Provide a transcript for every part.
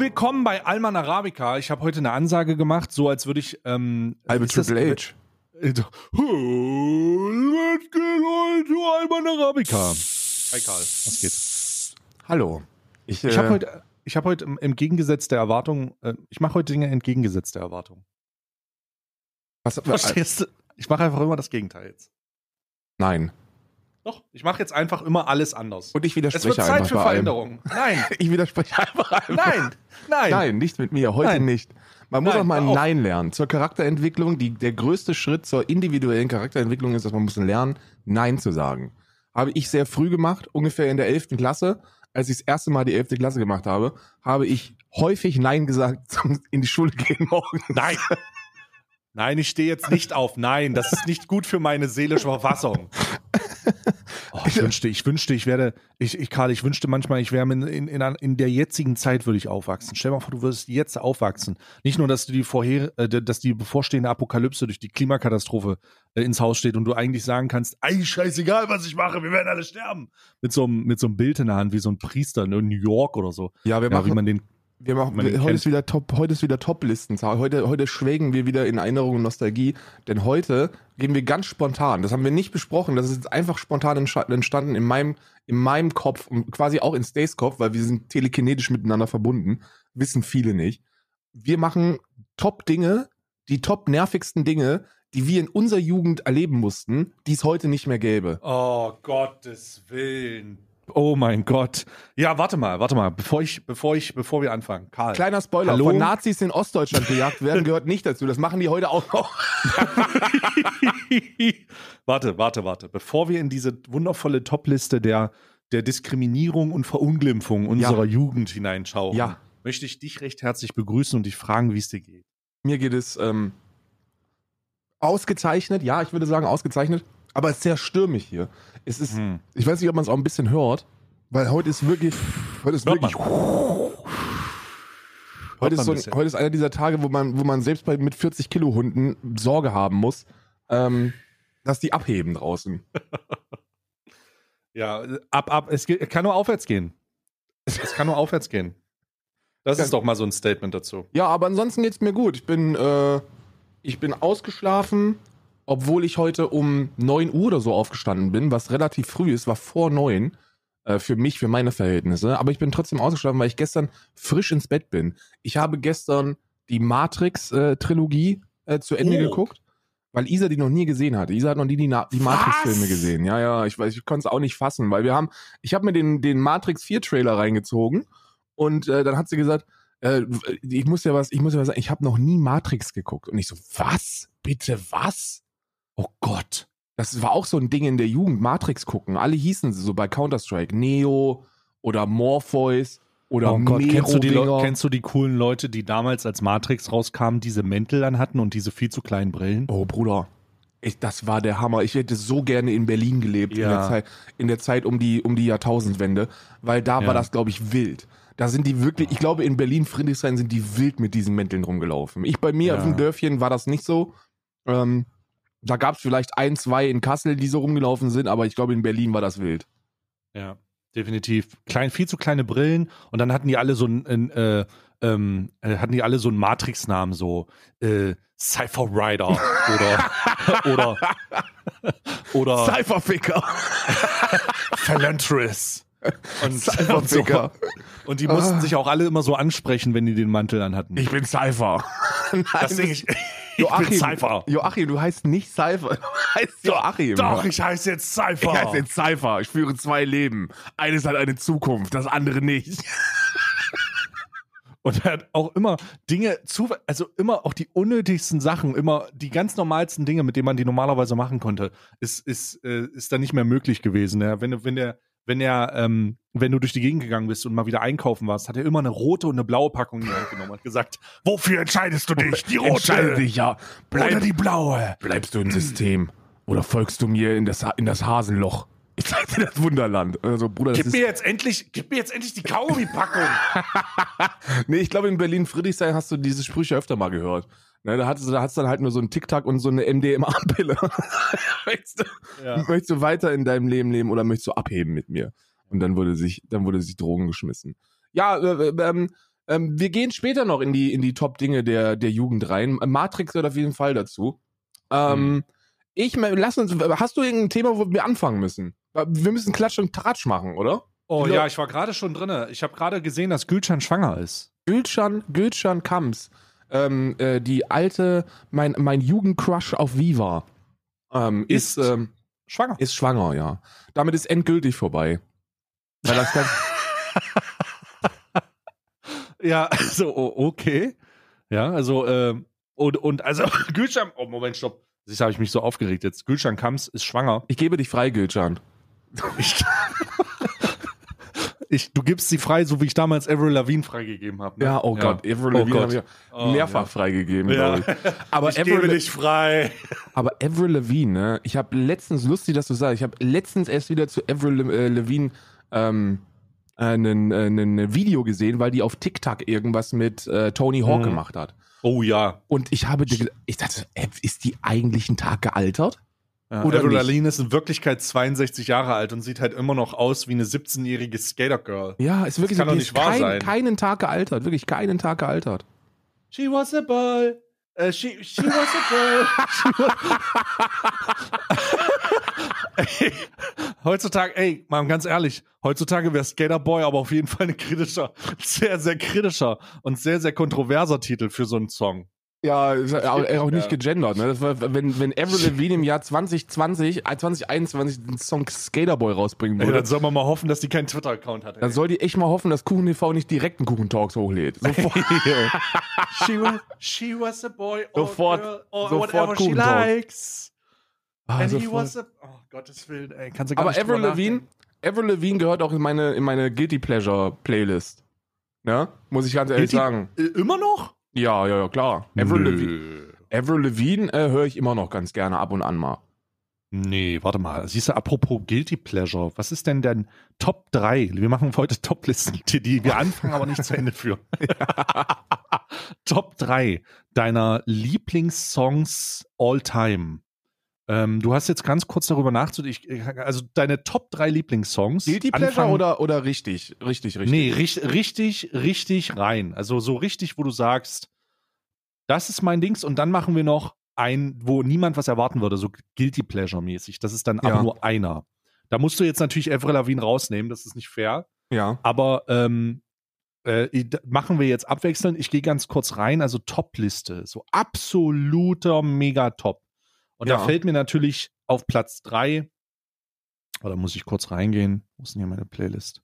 willkommen bei Alman Arabica. Ich habe heute eine Ansage gemacht, so als würde ich. Ähm, ist das- Triple H. Äh, "Oh, Let's get on to Alman Arabica. Hi Karl, was geht? Hallo. Ich, Ich äh, habe heute, ich habe heute im, im Gegensatz der Erwartung, äh, ich mache heute Dinge entgegengesetzt der Erwartung. was, Verstehst du? Ich mache einfach immer das Gegenteil jetzt. Nein. Doch, ich mache jetzt einfach immer alles anders. Und ich Es wird widerspreche Zeit einfach für. Veränderungen. Nein, Ich widerspreche einfach. einfach. nein, nein. Nein, nicht mit mir. Heute Nein. nicht. Man muss Nein, auch mal ein. Nein lernen. Zur Charakterentwicklung, die, der größte Schritt zur individuellen Charakterentwicklung ist, dass man muss lernen, Nein zu sagen. Habe ich sehr früh gemacht, ungefähr in der 11. Klasse. Als ich das erste Mal die 11. Klasse gemacht habe, habe ich häufig Nein gesagt zum in die Schule gehen morgen. Nein. Nein, ich stehe jetzt nicht auf. Nein, das ist nicht gut für meine seelische Verfassung. Oh, ich wünschte, ich wünschte, ich werde, ich, ich Karl, ich wünschte manchmal, ich wäre in, in, in, der jetzigen Zeit würde ich aufwachsen. Stell dir mal vor, du würdest jetzt aufwachsen. Nicht nur, dass du die vorher, äh, dass die bevorstehende Apokalypse durch die Klimakatastrophe äh, ins Haus steht und du eigentlich sagen kannst, eigentlich scheißegal, was ich mache, wir werden alle sterben. Mit so einem, mit so einem Bild in der Hand, wie so ein Priester in New York oder so. Ja, wir Ja, wie machen, man den, Wir machen, wir, kennt- heute ist wieder Top, heute ist wieder Top-Listentag. Heute, heute schwelgen wir wieder in Erinnerung und Nostalgie, denn heute gehen wir ganz spontan. Das haben wir nicht besprochen. Das ist jetzt einfach spontan entstanden in meinem, in meinem Kopf und quasi auch in Stays Kopf, weil wir sind telekinetisch miteinander verbunden. Wissen viele nicht. Wir machen Top-Dinge, die top nervigsten Dinge, die wir in unserer Jugend erleben mussten, die es heute nicht mehr gäbe. Oh Gottes Willen. Oh mein Gott. Ja, warte mal, warte mal, bevor ich, bevor ich, bevor wir anfangen. Karl. Kleiner Spoiler, Hallo? von Nazis in Ostdeutschland gejagt werden gehört nicht dazu. Das machen die heute auch noch. warte, warte, warte. Bevor wir in diese wundervolle Topliste der, der Diskriminierung und Verunglimpfung unserer Jugend hineinschauen, Ja. möchte ich dich recht herzlich begrüßen und dich fragen, wie es dir geht. Mir geht es ähm, ausgezeichnet, ja, ich würde sagen ausgezeichnet, aber es ist sehr stürmig hier. Es ist, Hm. ich weiß nicht, ob man es auch ein bisschen hört, weil heute ist wirklich, heute ist Hört wirklich, heute ist, so, ein heute ist einer dieser Tage, wo man, wo man selbst bei mit 40 Kilo Hunden Sorge haben muss, ähm, dass die abheben draußen. Ja, ab, ab, es geht, kann nur aufwärts gehen. Es kann nur aufwärts gehen. Das ist doch mal so ein Statement dazu. Ja, aber ansonsten geht's mir gut. Ich bin, äh, ich bin ausgeschlafen, obwohl ich heute um 9 Uhr oder so aufgestanden bin, was relativ früh ist, war vor 9 äh, für mich, für meine Verhältnisse. Aber ich bin trotzdem ausgeschlafen, weil ich gestern frisch ins Bett bin. Ich habe gestern die Matrix-Trilogie äh, zu Ende Oh. geguckt, weil Isa die noch nie gesehen hatte. Isa hat noch nie die, Na- die? Matrix-Filme gesehen. Ja, ja, ich weiß, ich konnte es auch nicht fassen, weil wir haben, ich habe mir den, den Matrix 4-Trailer reingezogen und äh, dann hat sie gesagt, äh, ich muss ja was, ich muss ja was sagen, ich habe noch nie Matrix geguckt. Und ich so, was? Bitte was? Oh Gott. Das war auch so ein Ding in der Jugend, Matrix gucken. Alle hießen sie so bei Counter-Strike. Neo oder Morpheus oder oh Gott, kennst du, die kennst du die coolen Leute, die damals als Matrix rauskamen, diese Mäntel anhatten und diese viel zu kleinen Brillen? Oh, Bruder. Ich, das war der Hammer. Ich hätte so gerne in Berlin gelebt in, Ja. der Zeit, in der Zeit um die, um die Jahrtausendwende, weil da Ja. war das, glaube ich, wild. Da sind die wirklich, ich glaube, in Berlin, Friedrichshain sind die wild mit diesen Mänteln rumgelaufen. Ich bei mir Ja. auf dem Dörfchen war das nicht so. Ähm, da gab es vielleicht ein, zwei in Kassel, die so rumgelaufen sind, aber ich glaube, in Berlin war das wild. Ja, definitiv. Klein, viel zu kleine Brillen und dann hatten die alle so einen, äh, ähm, äh, hatten die alle so einen Matrix-Namen, so äh, Cypher Rider oder oder oder Cypherficker. Phalanthris. Und, und, so. Und die mussten Ah. sich auch alle immer so ansprechen, wenn die den Mantel anhatten. Ich bin Cypher. Nein, das Ding, ich, Joachim, Cypher. Joachim, du heißt nicht Cypher, du heißt Joachim. Doch, ich heiße jetzt Cypher. Ich heiße jetzt Cypher. Ich führe zwei Leben. Eines hat eine Zukunft, das andere nicht. Und er hat auch immer Dinge zu, also immer auch die unnötigsten Sachen, immer die ganz normalsten Dinge, mit denen man die normalerweise machen konnte, ist, ist, äh, ist dann nicht mehr möglich gewesen. Ja? Wenn, wenn der, wenn er, ähm, wenn du durch die Gegend gegangen bist und mal wieder einkaufen warst, hat er immer eine rote und eine blaue Packung in die Hand genommen und gesagt, wofür entscheidest du dich? Die Entscheide rote dich ja. oder Bleib, die blaue? bleibst du im System oder folgst du mir in das, in das Hasenloch? Ich zeig dir das Wunderland. Also, Bruder, das Gib ist, mir jetzt endlich, gib mir jetzt endlich die Kaugummi-Packung. Nee, ich glaube, in Berlin-Friedrichshain hast du diese Sprüche öfter mal gehört. Ne, da hattest du da hat's dann halt nur so einen Tic-Tac und so eine MDMA-Pille. möchtest, du, Ja. möchtest du weiter in deinem Leben leben oder möchtest du abheben mit mir? Und dann wurde sich, dann wurde sich Drogen geschmissen. Ja, äh, äh, ähm, Ähm, wir gehen später noch in die, in die Top-Dinge der, der Jugend rein. Matrix gehört auf jeden Fall dazu. Ähm, Mhm. Ich, lass uns, hast du irgendein Thema, wo wir anfangen müssen? Wir müssen Klatsch und Tratsch machen, oder? Oh Die ja, ich war gerade schon drinne. Ich habe gerade gesehen, dass Gülcan schwanger ist. Gülcan, Gülcan Kams, ähm, äh, die alte, mein, mein Jugendcrush auf Viva, ähm, ist, Ist- ähm, Schwanger. ist schwanger, ja. Damit ist endgültig vorbei. Weil das ganz, Ja, also o- okay. Ja, also ähm, und, und also Gülcan, oh Moment, stopp. Siehst habe ich mich so aufgeregt jetzt. Gülcan Kams ist schwanger. ich gebe dich frei, Gülcan. Ich, ich, du gibst sie frei, so wie ich damals Avril Lavigne freigegeben habe. Ne? Ja, oh Gott, Avril Oh Lavigne Gott. habe ich Oh, mehrfach ja. freigegeben, Ja. glaube ich. Aber ich Avril, gebe dich frei. aber Avril Lavigne, ne? Ich habe letztens, lustig, dass du sagst, ich habe letztens erst wieder zu Avril äh, Lavigne ähm, ein äh, ein Video gesehen, weil die auf TikTok irgendwas mit äh, Tony Hawk Mhm. gemacht hat. Oh ja. Und ich habe, ich dachte, äh, ist die eigentlich einen Tag gealtert? Ja Oder Avril? Lavigne ist in Wirklichkeit 62 Jahre alt und sieht halt immer noch aus wie eine 17-jährige Skater-Girl. Ja, ist wirklich kann so, doch nicht ist wahr kein, sein. keinen Tag gealtert, wirklich keinen Tag gealtert. She was a boy. Äh, she, she was a girl. Ey, heutzutage, ey, mal ganz ehrlich, heutzutage wäre Skaterboy aber auf jeden Fall ein kritischer, sehr, sehr kritischer und sehr, sehr kontroverser Titel für so einen Song. Ja, auch, auch nicht Ja. gegendert. Ne? Das war, wenn, wenn Avril Lavigne im Jahr 2020, äh, 2021 den Song Skaterboy rausbringen würde, dann soll man mal hoffen, dass die keinen Twitter-Account hat. ey. dann soll die echt mal hoffen, dass Kuchen TV nicht direkt einen Kuchen-Talks hochlädt. Sofort. she, was, she was a boy or Sofort- girl or sofort whatever she likes. Ah, And he sofort. was a... Oh, Gottes Willen, ey. Kannst du gar Aber nicht Avril Lavigne. Avril Lavigne gehört auch in meine, in meine Guilty Pleasure Playlist. Ne? Muss ich ganz ehrlich Guilty- sagen. Äh, Immer noch? Ja, ja, ja, klar. Avril Lavigne, Nö. Avril Lavigne äh, höre ich immer noch ganz gerne ab und an mal. Nee, warte mal. Siehst du, apropos Guilty Pleasure, was ist denn dein Top 3? Wir machen heute Top-Listen, die, die wir anfangen, aber nicht zu Ende führen. Top 3 deiner Lieblingssongs all time. Ähm, du hast jetzt ganz kurz darüber nachzudenken. Also deine Top 3 Lieblingssongs. Guilty Pleasure oder, oder richtig? Richtig, richtig. Nee, richtig, richtig, richtig rein. Also so richtig, wo du sagst, das ist mein Dings und dann machen wir noch ein, wo niemand was erwarten würde, so Guilty Pleasure-mäßig. Das ist dann aber Ja. nur einer. Da musst du jetzt natürlich Avril Lavigne rausnehmen, das ist nicht fair. Ja. Aber ähm, äh, machen wir jetzt abwechselnd. Ich gehe ganz kurz rein. Also Top-Liste, so absoluter Mega-Top. Und da Ja. fällt mir natürlich auf Platz 3, oder muss ich kurz reingehen? Wo ist denn hier meine Playlist?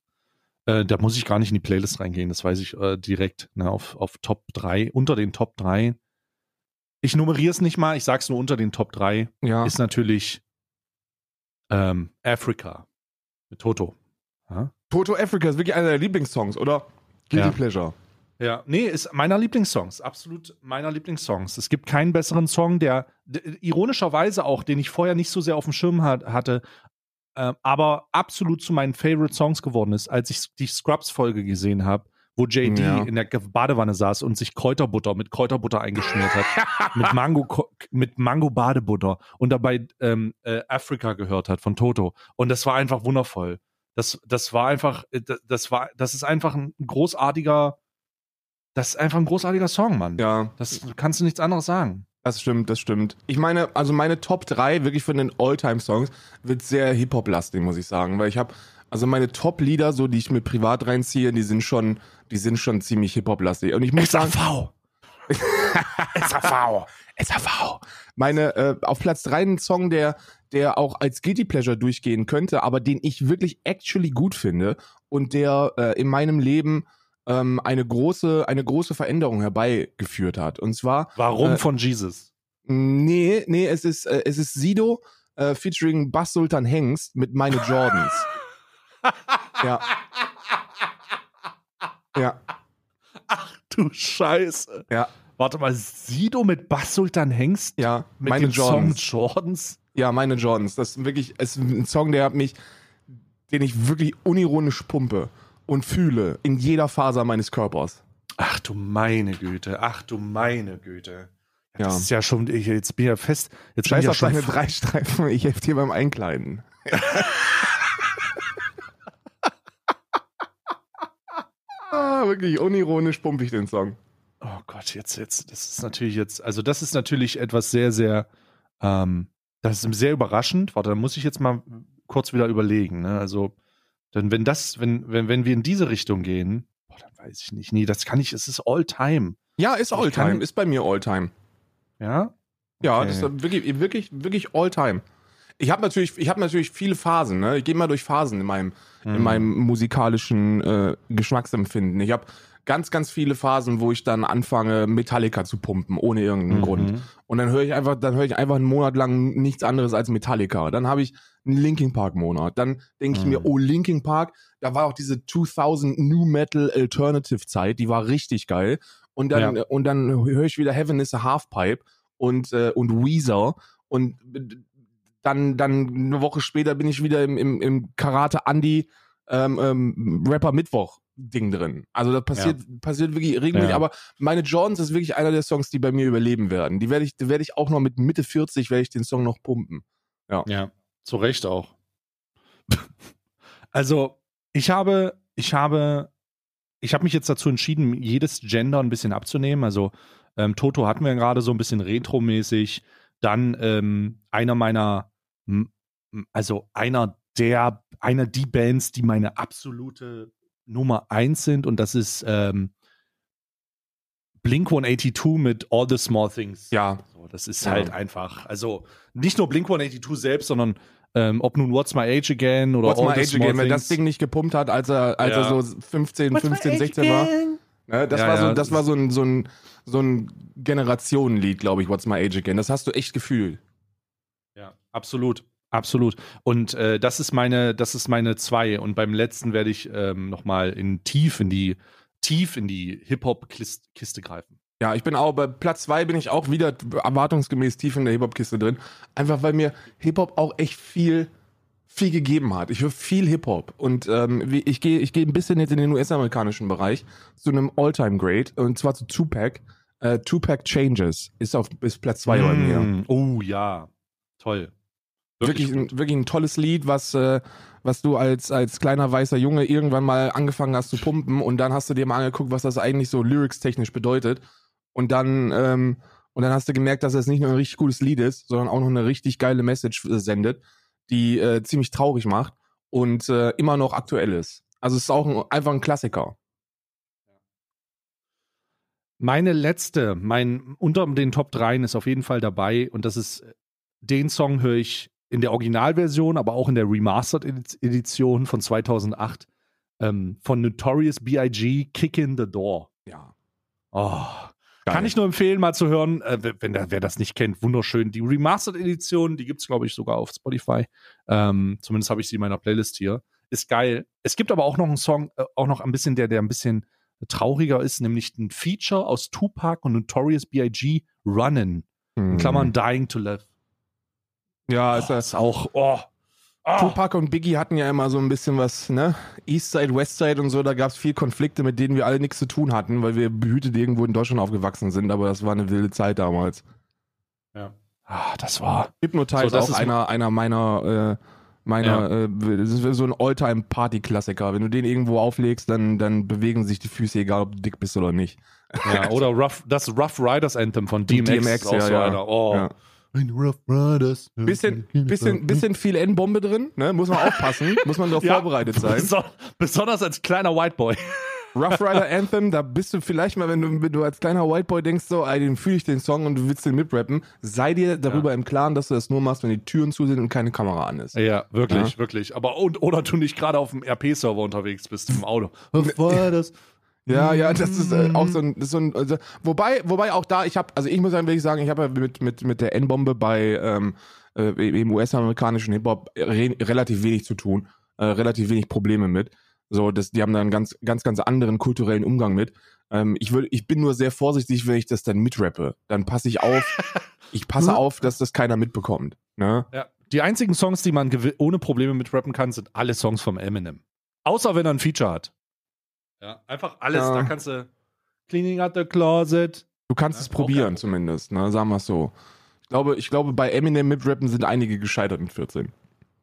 Äh, da muss ich gar nicht in die Playlist reingehen, das weiß ich äh, direkt, ne, auf, auf Top 3, unter den Top 3. Ich nummeriere es nicht mal, ich sag's nur unter den Top 3, Ja. ist natürlich ähm, Africa mit Toto. Ja? Toto Africa ist wirklich einer der Lieblingssongs, oder? Guilty. Pleasure. Ja, nee, ist meiner Lieblingssongs, absolut meiner Lieblingssongs. Es gibt keinen besseren Song, der ironischerweise auch, den ich vorher nicht so sehr auf dem Schirm hat, hatte, äh, aber absolut zu meinen Favorite Songs geworden ist, als ich die Scrubs-Folge gesehen habe, wo JD Ja. in der Badewanne saß und sich Kräuterbutter mit Kräuterbutter eingeschmiert hat, mit Mango mit Mango Badebutter und dabei ähm, äh, Africa gehört hat von Toto und das war einfach wundervoll. Das, das war einfach, äh, das, das war, das ist einfach ein großartiger, das ist einfach ein großartiger Song, Mann. Ja, Das kannst du nichts anderes sagen. das stimmt, das stimmt. Ich meine, also meine Top 3 wirklich von den All-Time-Songs wird sehr Hip-Hop-lastig, muss ich sagen, weil ich habe also meine Top-Lieder, so die ich mir privat reinziehe, die sind schon, die sind schon ziemlich Hip-Hop-lastig. Und ich muss sagen, SAV. SAV, SAV. Meine, äh, auf Platz 3 ein Song, der, der auch als Guilty Pleasure durchgehen könnte, aber den ich wirklich actually gut finde und der äh, in meinem Leben ähm, eine große, eine große Veränderung herbeigeführt hat. Und zwar, Warum Äh, von Jesus? nee, nee, es ist, äh, es ist Sido äh, featuring Bass Sultan Hengst mit meine Jordans. ja. Ja, Ach du Scheiße. ja, Warte mal, Sido mit Bass Sultan Hengst? ja, Mit meine dem Jordans. Song Jordans? Ja, meine Jordans. Das ist wirklich, es ist ein Song, der hat mich, den ich wirklich unironisch pumpe und fühle in jeder Faser meines Körpers. Ach du meine Güte, ach du meine Güte. Ja, Das Ja. ist ja schon, ich, jetzt bin ich ja fest, jetzt bin Scheiß ich ja auf schon deine drei Streifen, ich helfe dir beim Einkleiden. Ah, wirklich unironisch pumpe ich den Song. Oh Gott, jetzt, jetzt, das ist natürlich jetzt, also das ist natürlich etwas sehr, sehr, ähm, das ist sehr überraschend. Warte, da muss ich jetzt mal kurz wieder überlegen. Ne? Also, denn wenn das, wenn, wenn, wenn wir in diese Richtung gehen, boah, dann weiß ich nicht. Nee, das kann ich, es ist All-Time. Ja, ist Ich Alltime, kann- ist bei mir Alltime. Ja? Ja, Okay. das ist wirklich, wirklich, wirklich Alltime. Ich habe natürlich, ich habe natürlich viele Phasen. Ne? Ich gehe mal durch Phasen in meinem, Mhm. in meinem musikalischen äh, Geschmacksempfinden. Ich habe ganz, ganz viele Phasen, wo ich dann anfange, Metallica zu pumpen, ohne irgendeinen Mhm. Grund. Und dann höre ich einfach, dann höre ich einfach einen Monat lang nichts anderes als Metallica. Dann habe ich einen Linkin Park Monat. Dann denke ich Mhm. mir, oh, Linkin Park, da war auch diese 2000 New Metal Alternative Zeit, die war richtig geil. Und dann, Ja. und dann höre ich wieder Heaven is a Halfpipe und, äh, und Weezer und dann, dann eine Woche später bin ich wieder im, im, im Karate Andy ähm, ähm, Rapper Mittwoch Ding drin. Also das passiert, passiert wirklich regelmäßig, Ja. aber meine Jordans ist wirklich einer der Songs, die bei mir überleben werden. Die werde ich, die werde ich auch noch mit Mitte 40 werde ich den Song noch pumpen. Ja, zu Recht auch. also, ich habe, ich habe, ich habe mich jetzt dazu entschieden, jedes Gender ein bisschen abzunehmen. Also, ähm, Toto hatten wir gerade so ein bisschen retromäßig. Dann ähm, einer meiner, also einer der, einer die Bands, die meine absolute Nummer eins sind, und das ist ähm, Blink 182 mit All the Small Things. Ja, So, das ist Ja. halt einfach, also nicht nur Blink 182 selbst, sondern ähm, ob nun What's My Age Again oder What's All My the Age Small Again, wenn Things. das Ding nicht gepumpt hat, als er, als Ja. er so 15, 15, 16 war. Ne, das Ja, war so, ja, das war so ein, so ein, so ein Generationenlied, glaube ich, What's My Age Again. Das hast du echt gefühlt. Ja, absolut. Absolut. Und äh, das ist meine, das ist meine zwei. Und beim letzten werde ich ähm, nochmal in tief in die, tief in die Hip-Hop-Kiste greifen. Ja, ich bin auch bei Platz zwei bin ich auch wieder erwartungsgemäß tief in der Hip-Hop-Kiste drin. Einfach weil mir Hip-Hop auch echt viel, viel gegeben hat. Ich höre viel Hip-Hop und ähm, ich gehe ich gehe ein bisschen jetzt in den US-amerikanischen Bereich zu einem All-Time-Great und zwar zu Tupac. Äh, Tupac Changes ist auf ist Platz zwei bei mir. Mm, Oh ja, toll. Wirklich, gut. ein, wirklich ein tolles Lied, was, äh, was du als, als kleiner weißer Junge irgendwann mal angefangen hast zu pumpen und dann hast du dir mal angeguckt, was das eigentlich so lyrics-technisch bedeutet. Und dann, ähm, und dann hast du gemerkt, dass es nicht nur ein richtig gutes Lied ist, sondern auch noch eine richtig geile Message äh, sendet, die äh, ziemlich traurig macht und äh, immer noch aktuell ist. Also es ist auch ein, einfach ein Klassiker. Meine letzte, mein unter den Top 3 ist auf jeden Fall dabei und das ist, den Song höre ich in der Originalversion, aber auch in der Remastered Edi- Edition von 2008 ähm, von Notorious B.I.G. Kick in the Door. Ja. Oh, kann ich nur empfehlen, mal zu hören, äh, wenn der, wer das nicht kennt, wunderschön. Die Remastered Edition, die gibt es, glaube ich, sogar auf Spotify. Ähm, zumindest habe ich sie in meiner Playlist hier. Ist geil. Es gibt aber auch noch einen Song, äh, auch noch ein bisschen, der, der ein bisschen trauriger ist, nämlich ein Feature aus Tupac und Notorious B.I.G. Runnin', in Mhm. Klammern Dying to Live. Ja, Oh, ist, ist auch, oh, oh. Tupac und Biggie hatten ja immer so ein bisschen was, ne? Eastside, Westside und so, da gab es viel Konflikte, mit denen wir alle nichts zu tun hatten, weil wir behütet irgendwo in Deutschland aufgewachsen sind, aber das war eine wilde Zeit damals. Ja. Ah, das war. Hypnotize So, das auch ist- einer, einer meiner, äh, meiner, äh, das ist so ein Alltime-Party-Klassiker. Wenn du den irgendwo auflegst, dann, dann bewegen sich die Füße, egal ob du dick bist oder nicht. Ja, oder Rough, das Rough Riders Anthem von DMX. DMX, ist auch ja, so ja. einer. Oh. Ja. Rough Riders. Bisschen, bisschen, bisschen viel N-Bombe drin, ne? Muss man aufpassen, muss man darauf Ja. vorbereitet sein. Beson besonders als kleiner White Boy. Rough Rider Anthem, da bist du vielleicht mal, wenn du, wenn du als kleiner White Boy denkst, so, ey, den fühle ich den Song und du willst den mitrappen, sei dir darüber im Klaren, dass du das nur machst, wenn die Türen zu sind und keine Kamera an ist. Ja, wirklich, wirklich. Aber und, oder du nicht gerade auf dem RP-Server unterwegs bist im Auto. War das? Ja, ja, das ist äh, auch so ein, das ist so ein also, wobei, wobei auch da, ich habe, also ich muss dann wirklich sagen, ich habe ja mit, mit, mit der N-Bombe bei ähm, äh, im US-amerikanischen Hip-Hop re relativ wenig zu tun, äh, relativ wenig Probleme mit. So, das, die haben da einen ganz, ganz, ganz anderen kulturellen Umgang mit. Ähm, ich, will, ich bin nur sehr vorsichtig, wenn ich das dann mitrappe. Dann passe ich auf, ich passe auf, dass das keiner mitbekommt. Ne? Ja. Die einzigen Songs, die man ohne Probleme mit rappen kann, sind alle Songs vom Eminem. Außer wenn er ein Feature hat. Ja, einfach alles. Ja. Da kannst du Cleaning out the Closet. Du kannst Ja, es probieren kein zumindest, ne? sagen wir es so. Ich glaube, ich glaube, bei Eminem mitrappen sind einige gescheitert mit 14.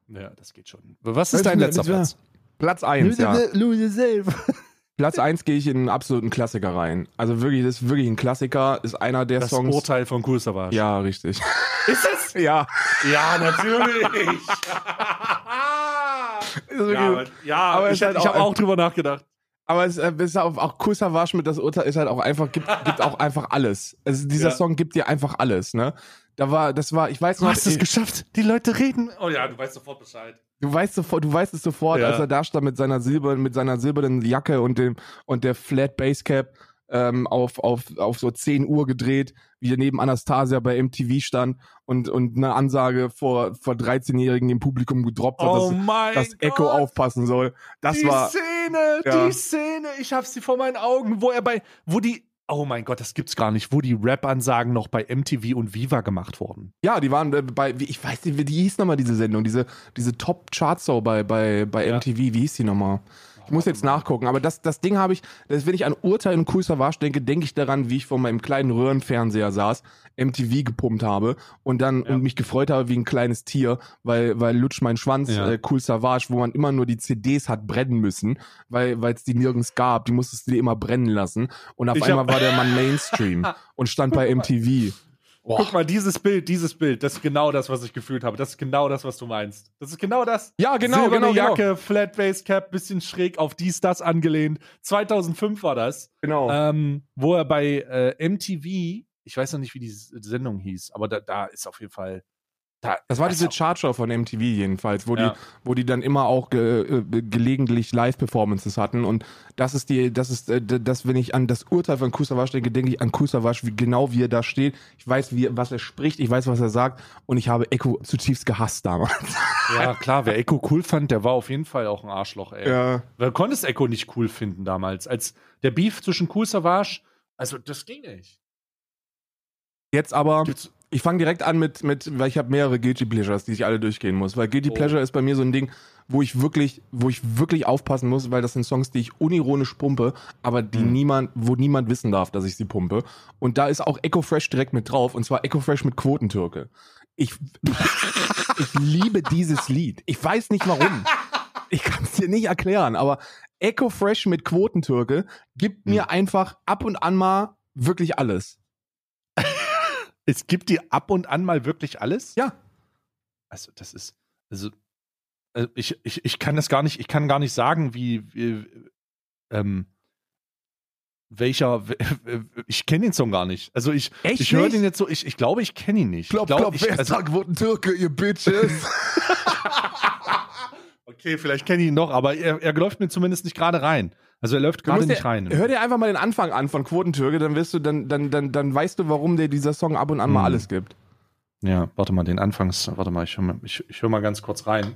Ja, das geht schon. Was ist dein letzter das Platz? Platz 1, ja. Lose yourself. Platz 1 gehe ich in einen absoluten Klassiker rein. Also wirklich, das ist wirklich ein Klassiker, ist einer der Das Songs. Urteil von Cool Savage. Ja, richtig. Ist es? Ja. Ja, natürlich. ja, aber, ja, Aber ich, ist halt ich habe auch drüber nachgedacht. Aber es äh, ist auch, auch Savage mit das Urteil ist halt auch einfach, gibt, gibt auch einfach alles. Also dieser Ja. Song gibt dir einfach alles, ne? Da war, das war, ich weiß Du noch, hast es geschafft. Die Leute reden. Oh ja, du weißt sofort Bescheid. du weißt sofort, du weißt es sofort, Ja. als er da stand mit seiner silbernen, mit seiner silbernen Jacke und dem, und der Flat Basecap, ähm, auf, auf, auf so 10 Uhr gedreht, wie er neben Anastasia bei MTV stand und, und eine Ansage vor, vor 13-Jährigen im Publikum gedroppt hat, Oh dass, dass Echo aufpassen soll. Das die war, Szene, Ja. die Szene, ich hab sie vor meinen Augen, wo er bei, wo die, oh mein Gott, das gibt's gar nicht, wo die Rap-Ansagen noch bei MTV und Viva gemacht wurden. Ja, die waren äh, bei, ich weiß nicht, wie die hieß nochmal diese Sendung, diese, diese Top-Chart-Show bei, bei, bei Ja. MTV, wie hieß die nochmal? Ich muss jetzt nachgucken, aber das, das Ding habe ich, das, wenn ich an Urteil und Cool Savage denke, denke ich daran, wie ich vor meinem kleinen Röhrenfernseher saß, MTV gepumpt habe und dann Ja. und mich gefreut habe wie ein kleines Tier, weil, weil Lutsch mein Schwanz, Ja. äh, Cool Savage, wo man immer nur die CDs hat brennen müssen, weil weil es die nirgends gab, die musstest du dir immer brennen lassen und auf Ich einmal war der Mann Mainstream und stand bei MTV. Guck mal, dieses Bild, dieses Bild, das ist genau das, was ich gefühlt habe. Das ist genau das, was du meinst. Das ist genau das. Ja, genau, Silberne genau, genau. Jacke, Flat Base Cap, bisschen schräg auf dies, das angelehnt. 2005 war das, Genau. ähm, wo er bei äh, MTV, ich weiß noch nicht, wie die Sendung hieß, aber da, da ist auf jeden Fall. Da, Das war diese also, Chartshow von MTV jedenfalls, wo, Ja. die, wo die dann immer auch ge, äh, gelegentlich Live-Performances hatten. Und das ist die, das ist äh, das, wenn ich an das Urteil von Kusavasch denke, denke ich an Kusavasch, wie genau wie er da steht. Ich weiß, wie, was er spricht, ich weiß, was er sagt und ich habe Echo zutiefst gehasst damals. Ja, klar, wer Echo cool fand, der war auf jeden Fall auch ein Arschloch, ey. Ja. Wer konnte es Echo nicht cool finden damals? Als der Beef zwischen Savage, also das ging nicht. Jetzt aber, Gibt's, ich fange direkt an mit, mit, weil ich habe mehrere Guilty Pleasures, die ich alle durchgehen muss. Weil Guilty Oh. Pleasure ist bei mir so ein Ding, wo ich wirklich, wo ich wirklich aufpassen muss, weil das sind Songs, die ich unironisch pumpe, aber die Mhm. niemand, wo niemand wissen darf, dass ich sie pumpe. Und da ist auch Echo Fresh direkt mit drauf, und zwar Echo Fresh mit Quotentürke. Ich, ich liebe dieses Lied. Ich weiß nicht warum. Ich kann es dir nicht erklären, aber Echo Fresh mit Quotentürke gibt mir einfach ab und an mal wirklich alles. Es gibt dir ab und an mal wirklich alles? Ja. Also, das ist, also, äh, ich, ich, ich kann das gar nicht, ich kann gar nicht sagen, wie, wie ähm, welcher, ich kenne den Song gar nicht. Also ich, Echt ich höre den jetzt so, ich, ich glaube, ich kenne ihn nicht. Klopp, ich glaub, klopp, ich, also, da Quotentürke, ihr Bitches? Okay, vielleicht kenne ich ihn noch, aber er, er läuft mir zumindest nicht gerade rein. Also er läuft gerade nicht rein. Hör dir einfach mal den Anfang an von Quotentürke, dann wirst du, dann, dann, dann, dann weißt du, warum dir dieser Song ab und an mal Hm. alles gibt. Ja, warte mal, den Anfangs, warte mal, ich höre mal, ich, ich hör mal ganz kurz rein.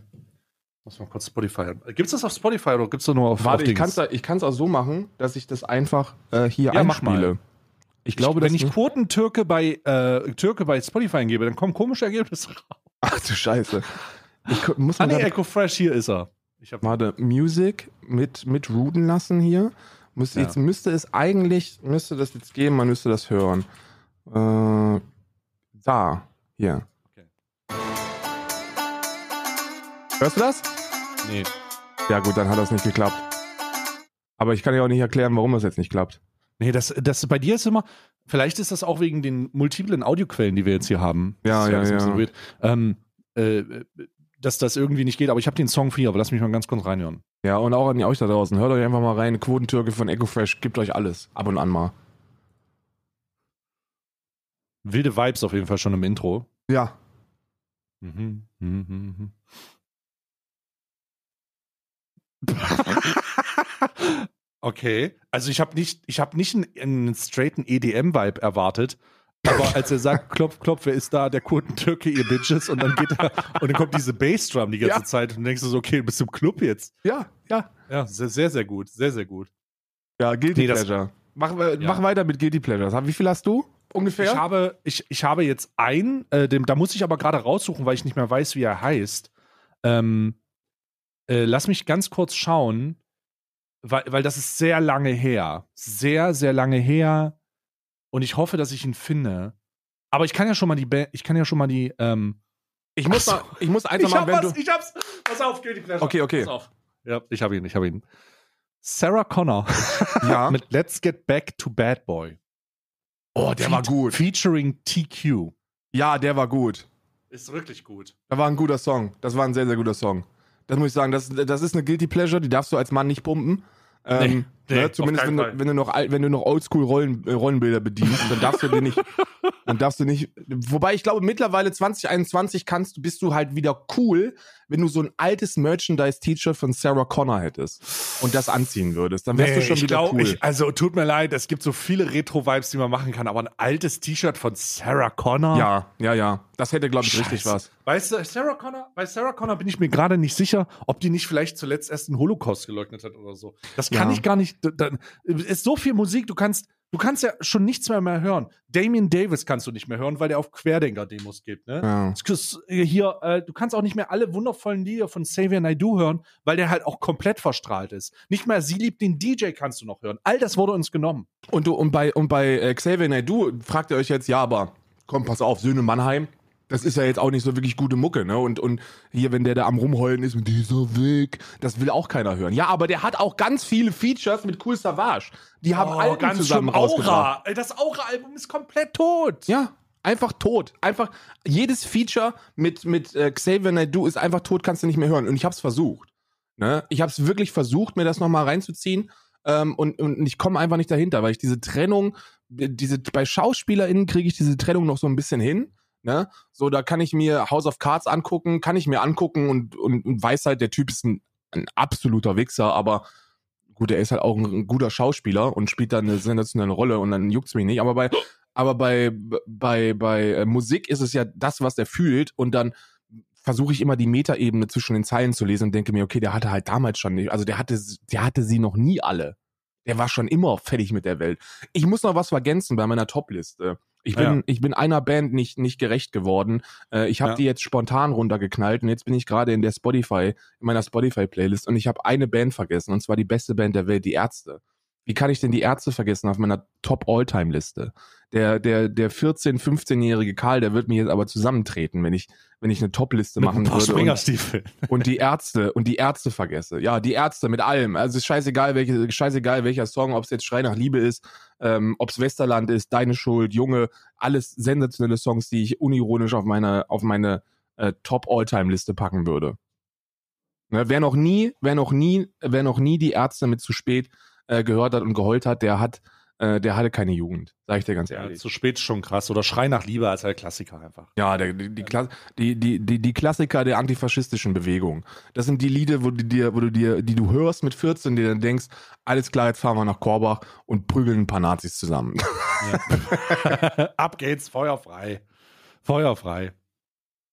Muss mal kurz Spotify. Gibt's das auf Spotify oder gibt's das nur auf Warte, auf ich kann es Dings? ich kann's auch so machen, dass ich das einfach äh, hier Ja, einspiele. mal. Ich glaube, wenn ich Quotentürke bei äh, Türke bei Spotify eingebe, dann kommen komische Ergebnisse raus. Ach du Scheiße. Ich muss Ah mal nee, Echo Fresh, hier ist er. Ich hab, Warte, Music mit, mit rooten lassen hier. Muss, Ja. Jetzt müsste es eigentlich, müsste das jetzt gehen, man müsste das hören. Äh, da, hier. Okay. Hörst du das? nee. Ja gut, dann hat das nicht geklappt. Aber ich kann dir auch nicht erklären, warum das jetzt nicht klappt. Nee, das, das bei dir ist immer, vielleicht ist das auch wegen den multiplen Audioquellen, die wir jetzt hier haben. Ja, ja, ja. weird. Ähm, äh, dass das irgendwie nicht geht, aber ich habe den Song hier, aber lass mich mal ganz kurz reinhören. Ja, und auch an euch da draußen. Hört euch einfach mal rein. Quotentürke von EcoFresh. Gibt euch alles. Ab und an mal. Wilde Vibes auf jeden Fall schon im Intro. Ja. Mhm. Mhm. Mhm. okay, also ich habe nicht, ich habe nicht einen, einen straighten EDM-Vibe erwartet. Aber als er sagt, klopf, klopf, wer ist da? Der Kurden-Türke, ihr Bitches. Und dann geht er, und dann kommt diese Bassdrum die ganze Ja. Zeit. Und dann denkst du so, okay, du bist im Club jetzt. Ja, ja. Ja, sehr, sehr, sehr gut. Sehr, sehr gut. Ja, Guilty Nee, Pleasure. Mach, Ja. mach weiter mit Guilty Pleasures. Wie viel hast du ungefähr? Ich habe, ich, ich habe jetzt einen, äh, dem, da muss ich aber gerade raussuchen, weil ich nicht mehr weiß, wie er heißt. Ähm, äh, lass mich ganz kurz schauen, weil, weil das ist sehr lange her. Sehr, sehr lange her. Und ich hoffe, dass ich ihn finde. Aber ich kann ja schon mal die, Ba- ich kann ja schon mal die, ähm, ich muss, so. mal, ich muss einfach ich mal, hab wenn was, du. ich hab's. Pass auf, Guilty Pleasure. Okay, okay. Pass auf. Ja, ich habe ihn, ich habe ihn. Sarah Connor Ja. mit Let's Get Back to Bad Boy. Oh, der war Feat- gut. Featuring TQ. Ja, der war gut. Ist wirklich gut. Das war ein guter Song. Das war ein sehr, sehr guter Song. Das muss ich sagen. Das, das ist eine Guilty Pleasure, die darfst du als Mann nicht pumpen. Ähm, Nee, nee, ne, zumindest wenn du, wenn du noch wenn du noch Oldschool Rollen, äh, Rollenbilder bedienst, dann darfst du dir nicht, dann darfst du nicht. Wobei ich glaube mittlerweile 2021 kannst, du- bist du halt wieder cool, wenn du so ein altes Merchandise-T-Shirt von Sarah Connor hättest und das anziehen würdest, dann wärst du schon wieder glaub, cool. ich, also tut mir leid, es gibt so viele Retro-Vibes, die man machen kann, aber ein altes T-Shirt von Sarah Connor. ja, ja, ja. Das hätte glaube ich richtig Scheiße. was. Weißt du, Sarah Connor, bei Sarah Connor bin ich mir gerade nicht sicher, ob die nicht vielleicht zuletzt erst den Holocaust geleugnet hat oder so. Das kann Ja. ich gar nicht. Da, da, ist so viel Musik, du kannst, du kannst ja schon nichts mehr, mehr hören. Damien Davis kannst du nicht mehr hören, weil der auf Querdenker-Demos gibt. Ne? Ja. Es- Hier, äh, du kannst auch nicht mehr alle wundervollen Lieder von Xavier Naidoo hören, weil der halt auch komplett verstrahlt ist. Nicht mehr Sie liebt den DJ kannst du noch hören. All das wurde uns genommen. Und, du, und bei, und bei äh, Xavier Naidoo fragt ihr euch jetzt, ja, aber komm, pass auf, Söhne Mannheim, das ist ja jetzt auch nicht so wirklich gute Mucke, ne? Und, und hier, wenn der da am Rumheulen ist mit dieser Weg, das will auch keiner hören. Ja, aber der hat auch ganz viele Features mit Cool Savage. Die haben Alben zusammen rausgebracht. Oh, Aura. Das Aura-Album ist komplett tot. Ja, einfach tot. Einfach jedes Feature mit, mit äh, Xavier Naidoo ist einfach tot, kannst du nicht mehr hören. Und ich hab's versucht. Ne? Ich hab's wirklich versucht, mir das nochmal reinzuziehen. Ähm, und, und ich komme einfach nicht dahinter, weil ich diese Trennung, diese, bei SchauspielerInnen kriege ich diese Trennung noch so ein bisschen hin. Ne? So, da kann ich mir House of Cards angucken, kann ich mir angucken und, und, und weiß halt, der Typ ist ein, ein absoluter Wichser, aber gut, er ist halt auch ein, ein guter Schauspieler und spielt da eine sensationelle Rolle und dann juckt's mich nicht. Aber bei, aber bei, bei, bei äh, Musik ist es ja das, was der fühlt und dann versuche ich immer die Metaebene zwischen den Zeilen zu lesen und denke mir, okay, der hatte halt damals schon nicht, also der hatte, der hatte sie noch nie alle. Der war schon immer fertig mit der Welt. Ich muss noch was vergessen bei meiner Top-Liste. Ich bin, Ja. ich bin einer Band nicht, nicht gerecht geworden. Äh, ich habe Ja. die jetzt spontan runtergeknallt und jetzt bin ich gerade in der Spotify, in meiner Spotify-Playlist und ich habe eine Band vergessen und zwar die beste Band der Welt, die Ärzte. Wie kann ich denn die Ärzte vergessen auf meiner Top-All-Time-Liste? Der, der, der 14-, 15-jährige Karl, der wird mir jetzt aber zusammentreten, wenn ich, wenn ich eine Top-Liste machen Mit ein paar würde. Und, und die Ärzte und die Ärzte vergesse. Ja, die Ärzte mit allem. Also ist scheißegal, welche, scheißegal welcher Song, ob es jetzt Schrei nach Liebe ist, ähm, ob es Westerland ist, Deine Schuld, Junge, alles sensationelle Songs, die ich unironisch auf meine, auf meine äh, Top-All-Time-Liste packen würde. Ne, wer noch nie, wer noch nie, wer noch nie die Ärzte mit zu spät äh, gehört hat und geheult hat, der hat, äh, der hatte keine Jugend, sag ich dir ganz Ja, ehrlich. zu spät schon krass. Oder Schrei nach Liebe als halt Klassiker einfach. Ja, der, die, die, Kla- die, die, die, die Klassiker der antifaschistischen Bewegung. Das sind die Lieder, wo du dir, wo du dir, die du hörst mit 14, die dann denkst, alles klar, jetzt fahren wir nach Korbach und prügeln ein paar Nazis zusammen. Ab geht's, feuerfrei. Feuerfrei.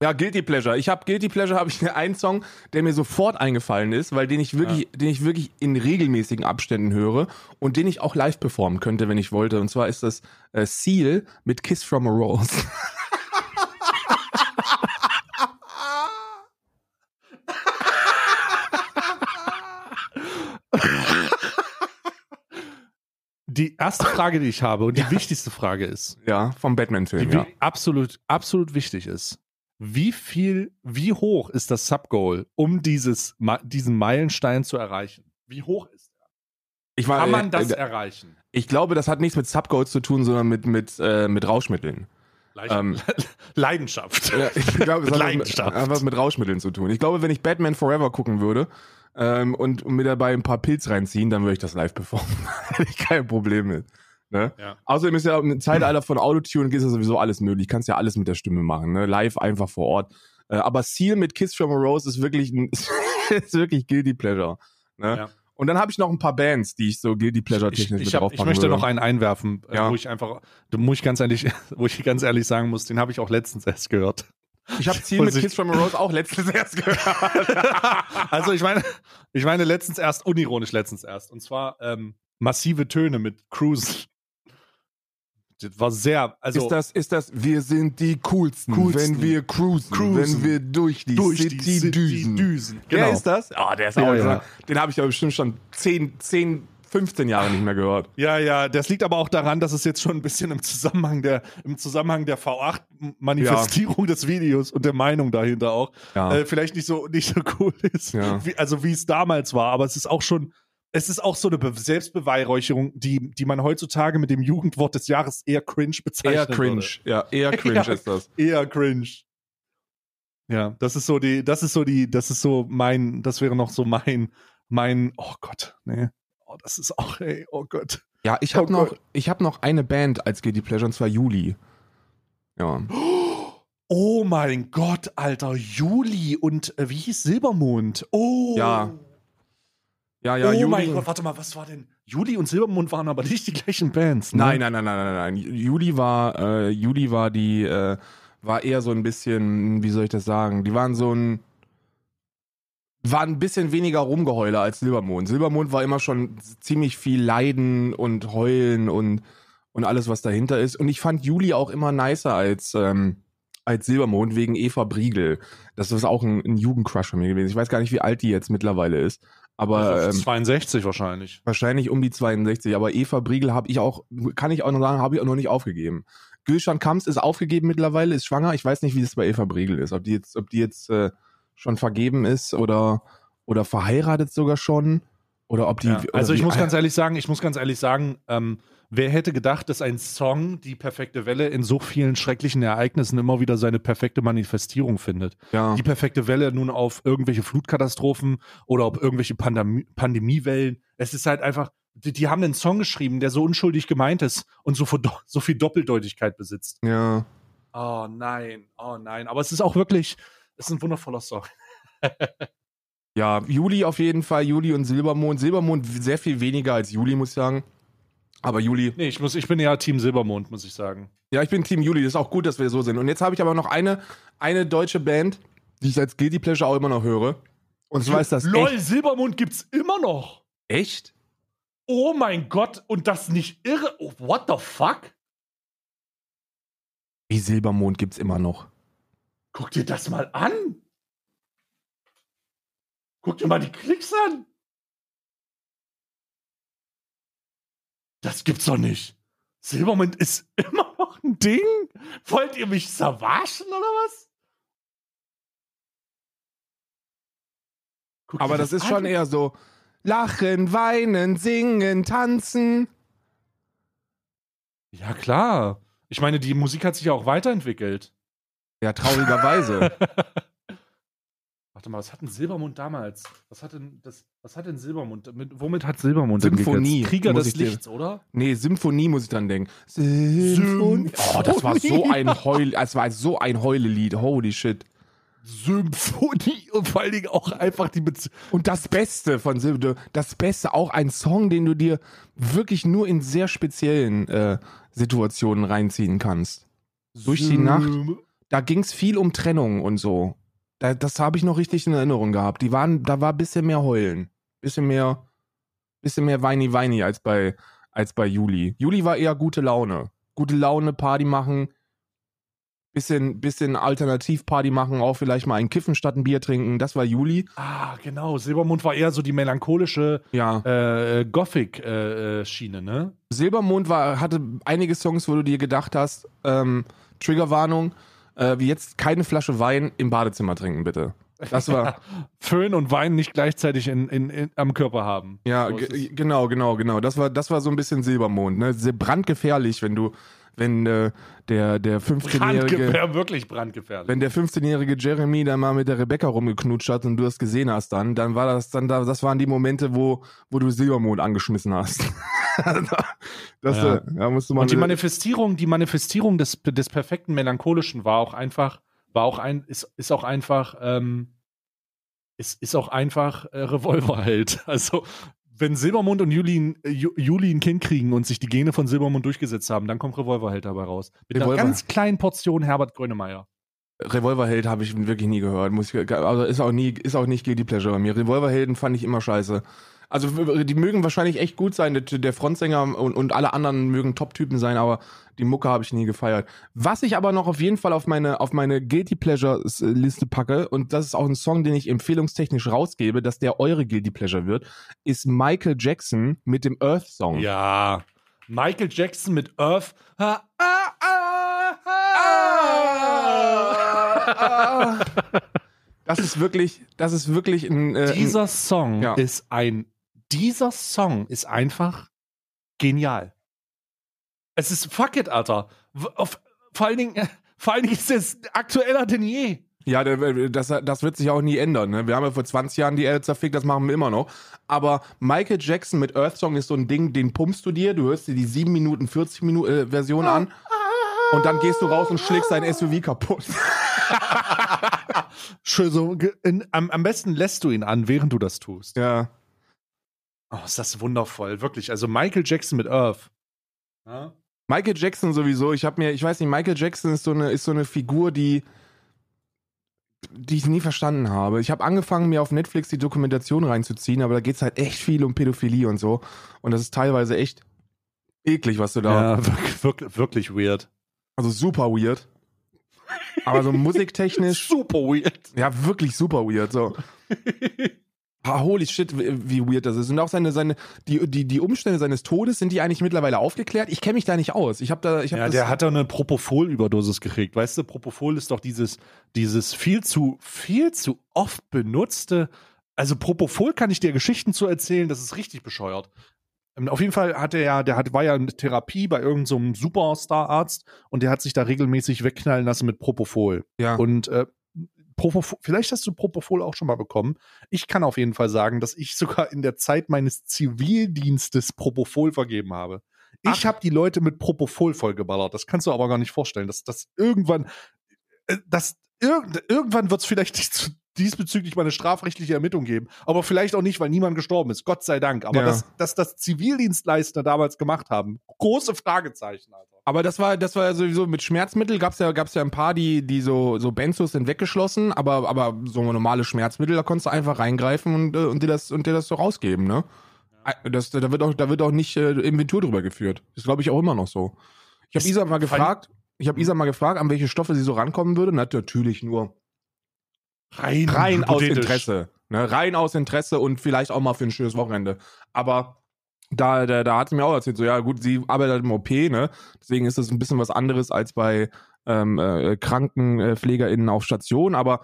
Ja, Guilty Pleasure. Ich habe Guilty Pleasure habe ich einen Song, der mir sofort eingefallen ist, weil den ich wirklich, den ich wirklich in regelmäßigen Abständen höre und den ich auch live performen könnte, wenn ich wollte. Und zwar ist das äh, Seal mit Kiss from a Rose. Die erste Frage, die ich habe und die wichtigste Frage ist, ja, vom Batman-Film. die Ja. absolut, absolut wichtig ist. Wie viel, wie hoch ist das Subgoal, um dieses, diesen Meilenstein zu erreichen? Wie hoch ist er? Ich, war, Kann man äh, das äh, erreichen? ich glaube, das hat nichts mit Subgoals zu tun, sondern mit, mit, äh, mit Rauschmitteln. Ähm, Leidenschaft. Ja, ich glaube, es hat was mit, Leidenschaft. was mit Rauschmitteln zu tun. Ich glaube, wenn ich Batman Forever gucken würde ähm, und, und mir dabei ein paar Pilz reinziehen, dann würde ich das live performen. Hätte ich kein Problem mit. Ne? Ja. Außerdem ist ja im Zeitalter von Autotune geht ja sowieso alles möglich. Kannst ja alles mit der Stimme machen, ne? Live einfach vor Ort. Äh, aber Seal mit Kiss from a Rose ist wirklich ein, ist wirklich Guilty Pleasure. Ne? Ja. Und dann habe ich noch ein paar Bands, die ich so Guilty Pleasure Ich, technisch ich, mit hab, ich möchte würde. noch einen einwerfen, äh, Ja. wo ich einfach, muss ich ganz ehrlich, wo ich ganz ehrlich sagen muss, den habe ich auch letztens erst gehört. Ich habe Seal Wo mit Kiss from a Rose auch letztens erst gehört. also ich meine, ich meine letztens erst, unironisch letztens erst. Und zwar ähm, massive Töne mit Cruise. Das war sehr, also ist das, ist das, wir sind die coolsten, Coolsten. wenn wir cruisen, Cruisen. wenn wir durch die durch City, die City düsen. düsen. Genau. Genau. ist das? Ah, der ist Ja, auch, ja. den habe ich aber bestimmt schon 10, 10, 15 Jahre nicht mehr gehört. Ja, ja, das liegt aber auch daran, dass es jetzt schon ein bisschen im Zusammenhang der, im Zusammenhang der V8-Manifestierung des Videos und der Meinung dahinter auch Ja. äh, vielleicht nicht so, nicht so cool ist, Ja. wie, also wie es damals war, aber es ist auch schon, es ist auch so eine Be Selbstbeweihräucherung, die, die man heutzutage mit dem Jugendwort des Jahres eher cringe bezeichnet. Eher cringe, würde. ja, eher cringe Ja. ist das. Eher cringe. Ja, das ist so die, das ist so die, das ist so mein, das wäre noch so mein, mein, oh Gott, nee. Oh, das ist auch, ey, oh Gott. Ja, ich Oh habe noch, Gott. ich habe noch eine Band als Guilty Pleasure und zwar Juli. Ja. Oh mein Gott, Alter, Juli und äh, wie hieß Silbermond? Oh. Ja, Ja, ja, oh Juli. mein Gott, warte mal, was war denn? Juli und Silbermond waren aber nicht die gleichen Bands, ne? Nein, nein, nein, nein, nein, nein. Juli war, äh, Juli war die, äh, war eher so ein bisschen, wie soll ich das sagen? Die waren so ein, waren ein bisschen weniger Rumgeheuler als Silbermond. Silbermond war immer schon ziemlich viel Leiden und Heulen und, und alles, was dahinter ist. Und ich fand Juli auch immer nicer als, ähm, als Silbermond wegen Eva Briegel. Das ist auch ein, ein Jugendcrush von mir gewesen. Ich weiß gar nicht, wie alt die jetzt mittlerweile ist. Aber Also ähm, 62 wahrscheinlich. Wahrscheinlich um die 62, aber Eva Briegel habe ich auch, kann ich auch noch sagen, habe ich auch noch nicht aufgegeben. Gülschan Kamps ist aufgegeben mittlerweile, ist schwanger. Ich weiß nicht, wie es bei Eva Briegel ist. Ob die jetzt, ob die jetzt äh, schon vergeben ist oder, oder verheiratet sogar schon. Oder ob die. Ja. oder Also ich muss ganz ehrlich sagen, ich muss ganz ehrlich sagen, ähm, wer hätte gedacht, dass ein Song die perfekte Welle in so vielen schrecklichen Ereignissen immer wieder seine perfekte Manifestierung findet? ja, Die perfekte Welle nun auf irgendwelche Flutkatastrophen oder auf irgendwelche Pandemie Pandemiewellen. Es ist halt einfach, die, die haben einen Song geschrieben, der so unschuldig gemeint ist und so, viel- so viel Doppeldeutigkeit besitzt. ja. Oh nein, oh nein. Aber es ist auch wirklich, es ist ein wundervoller Song. Ja, Juli auf jeden Fall, Juli und Silbermond. Silbermond sehr viel weniger als Juli, muss ich sagen. Aber Juli. Nee, ich, muss, ich bin ja Team Silbermond, muss ich sagen. Ja, ich bin Team Juli, das ist auch gut, dass wir so sind. Und jetzt habe ich aber noch eine, eine deutsche Band, die ich als Guilty Pleasure auch immer noch höre. Und zwar ist das LOL, echt, Silbermond gibt's immer noch. echt? Oh mein Gott, und das nicht irre. Oh, what the fuck? Wie Silbermond gibt's immer noch. Guck dir das mal an. Guck dir mal die Klicks an. Das gibt's doch nicht. Silbermond ist immer noch ein Ding? Wollt ihr mich zerwaschen oder was? Guck Aber das ist an. schon eher so lachen, weinen, singen, tanzen. Ja, klar. Ich meine, die Musik hat sich ja auch weiterentwickelt. Ja, traurigerweise. Warte mal, was hat denn Silbermund damals? Was hat denn das? Was hat denn Silbermund? Mit, womit hat Silbermund Symphonie? Krieger des Lichts, oder? nee, Symphonie muss ich dann denken. Symphonie. Oh, das war so ein Heul, es war so ein Heulelied. Holy shit. Symphonie und vor allen Dingen auch einfach die Beziehung. Und das Beste von Silber, das Beste, auch ein Song, den du dir wirklich nur in sehr speziellen äh, Situationen reinziehen kannst. Durch die Nacht. Da ging es viel um Trennung und so. Da, das habe ich noch richtig in Erinnerung gehabt. Die waren, da war ein bisschen mehr Heulen. Bisschen mehr, bisschen mehr weini weini als bei, als bei Juli. Juli war eher gute Laune. Gute Laune, Party machen. Bisschen, bisschen Alternativ-Party machen, auch vielleicht mal ein Kiffen statt ein Bier trinken. Das war Juli. Ah, genau. Silbermond war eher so die melancholische Ja. äh, Gothic-Schiene, ne? Silbermond war, hatte einige Songs, wo du dir gedacht hast, ähm, Triggerwarnung, äh, wie jetzt keine Flasche Wein im Badezimmer trinken, bitte. Das war, Föhn und Wein nicht gleichzeitig in, in, in, am Körper haben. ja, So genau, genau, genau. Das war, das war so ein bisschen Silbermond, ne? Sehr brandgefährlich, wenn du, wenn äh, der, der 15-jährige, Brandgefähr, wirklich brandgefährlich. wenn der 15-jährige Jeremy da mal mit der Rebecca rumgeknutscht hat und du das gesehen hast dann, dann war das dann da, das waren die Momente, wo, wo du Silbermond angeschmissen hast. das, Ja. äh, ja, musst du mal Und die Manifestierung, die Manifestierung des, des perfekten Melancholischen war auch einfach, war auch ein, ist, ist auch einfach, ähm, ist, ist auch einfach äh, Revolverheld. Also, wenn Silbermond und Juli, äh, Ju- Juli ein Kind kriegen und sich die Gene von Silbermond durchgesetzt haben, dann kommt Revolverheld dabei raus. Mit einer Revolver- ganz kleinen Portion Herbert Grönemeyer. Revolverheld habe ich wirklich nie gehört. Muss ich, also ist auch nie, ist auch nicht Guilty Pleasure bei mir. Revolverhelden fand ich immer scheiße. Also die mögen wahrscheinlich echt gut sein. Der, Frontsänger und, und alle anderen mögen Top-Typen sein, aber die Mucke habe ich nie gefeiert. Was ich aber noch auf jeden Fall auf meine, auf meine Guilty Pleasures äh, Liste packe, und das ist auch ein Song, den ich empfehlungstechnisch rausgebe, dass der eure Guilty Pleasure wird, ist Michael Jackson mit dem Earth Song. Ja. Michael Jackson mit Earth. Ha, ah, ah, ah. Das ist wirklich, das ist wirklich ein, äh, Dieser Song Ja. ist ein dieser Song ist einfach genial. Es ist fuck it, Alter. Auf, vor allen Dingen, vor allen Dingen ist es aktueller denn je. Ja, das, das wird sich auch nie ändern. Ne? Wir haben ja vor 20 Jahren die Erde zerfickt, das machen wir immer noch. Aber Michael Jackson mit Earth Song ist so ein Ding, den pumpst du dir, du hörst dir die 7 Minuten 40 Minuten äh, Version an und dann gehst du raus und schlägst dein SUV kaputt. Schön so, in, am, am besten lässt du ihn an, während du das tust. Ja. Oh, ist das wundervoll, wirklich. Also Michael Jackson mit Earth. Ja? Michael Jackson sowieso, ich habe mir, ich weiß nicht, Michael Jackson ist so eine, ist so eine Figur, die, die ich nie verstanden habe. Ich habe angefangen, mir auf Netflix die Dokumentation reinzuziehen, aber da geht's halt echt viel um Pädophilie und so. Und das ist teilweise echt eklig, was du da. Ja, wirklich, wirklich, wirklich weird. Also super weird. Aber so musiktechnisch, Super weird. ja, wirklich super weird. So. Ah, holy shit, wie weird das ist. Und auch seine, seine, die, die, die Umstände seines Todes, sind die eigentlich mittlerweile aufgeklärt? Ich kenne mich da nicht aus. Ich habe da, ich habe Ja, der hat doch eine Propofol-Überdosis gekriegt. Weißt du, Propofol ist doch dieses, dieses viel zu, viel zu oft benutzte. Also Propofol kann ich dir Geschichten zu erzählen, das ist richtig bescheuert. Ähm, Auf jeden Fall hat er ja, der hat, war ja in Therapie bei irgendeinem so Superstar-Arzt und der hat sich da regelmäßig wegknallen lassen mit Propofol. ja. Und äh, Propofol, vielleicht hast du Propofol auch schon mal bekommen. Ich kann auf jeden Fall sagen, dass ich sogar in der Zeit meines Zivildienstes Propofol vergeben habe. Ich habe die Leute mit Propofol vollgeballert. Das kannst du aber gar nicht vorstellen, dass das irgendwann, äh, das irgend, irgendwann wird es vielleicht dies- diesbezüglich mal eine strafrechtliche Ermittlung geben, aber vielleicht auch nicht, weil niemand gestorben ist. Gott sei Dank. Aber Ja. dass, dass das Zivildienstleister damals gemacht haben, große Fragezeichen, Alter. Aber das war, das war ja sowieso mit Schmerzmittel gab's ja, gab's ja ein paar, die, die so, so Benzos sind weggeschlossen, aber, aber so normale Schmerzmittel, da konntest du einfach reingreifen und, äh, und dir das, und dir das so rausgeben, ne? Äh, Das, da wird auch, da wird auch nicht äh, Inventur drüber geführt. Das glaube ich auch immer noch so. Ich habe Ist- Isa mal gefragt, ich habe Isa mal gefragt, an welche Stoffe sie so rankommen würde. Na, natürlich nur Rein, rein aus. Interesse. Ne? Rein aus Interesse und vielleicht auch mal für ein schönes Wochenende. Aber da, da, da hat sie mir auch erzählt, so ja gut, sie arbeitet im OP, ne? Deswegen ist das ein bisschen was anderes als bei ähm, äh, KrankenpflegerInnen auf Station, aber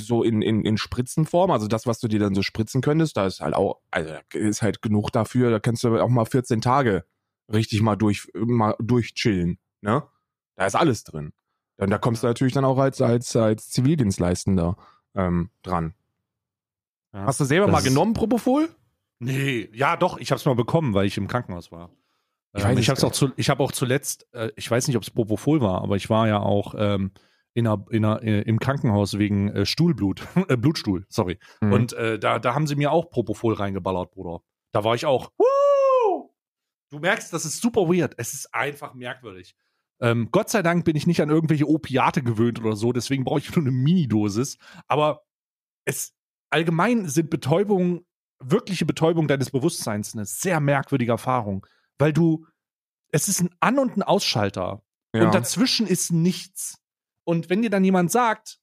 so in, in, in Spritzenform, also das, was du dir dann so spritzen könntest, da ist halt auch, also ist halt genug dafür, da kannst du auch mal 14 Tage richtig mal durch, mal durchchillen, ne? Da ist alles drin. Und da kommst du natürlich dann auch als, als, als Zivildienstleistender ähm, dran. Ja. Hast du selber Das mal genommen, Propofol? Nee, ja doch, ich habe es mal bekommen, weil ich im Krankenhaus war. Ich Ähm, ich es habe auch, zu, ich hab auch zuletzt, äh, ich weiß nicht, ob es Propofol war, aber ich war ja auch ähm, in einer, in einer, äh, im Krankenhaus wegen äh, Stuhlblut, äh, Blutstuhl, sorry. Mhm. Und äh, da, da haben sie mir auch Propofol reingeballert, Bruder. Da war ich auch. Woo! Du merkst, das ist super weird. Es ist einfach merkwürdig. Ähm, Gott sei Dank bin ich nicht an irgendwelche Opiate gewöhnt oder so, deswegen brauche ich nur eine Minidosis. Aber es allgemein sind Betäubungen, wirkliche Betäubung deines Bewusstseins eine sehr merkwürdige Erfahrung, weil du, es ist ein An- und ein Ausschalter ja. und dazwischen ist nichts. Und wenn dir dann jemand sagt,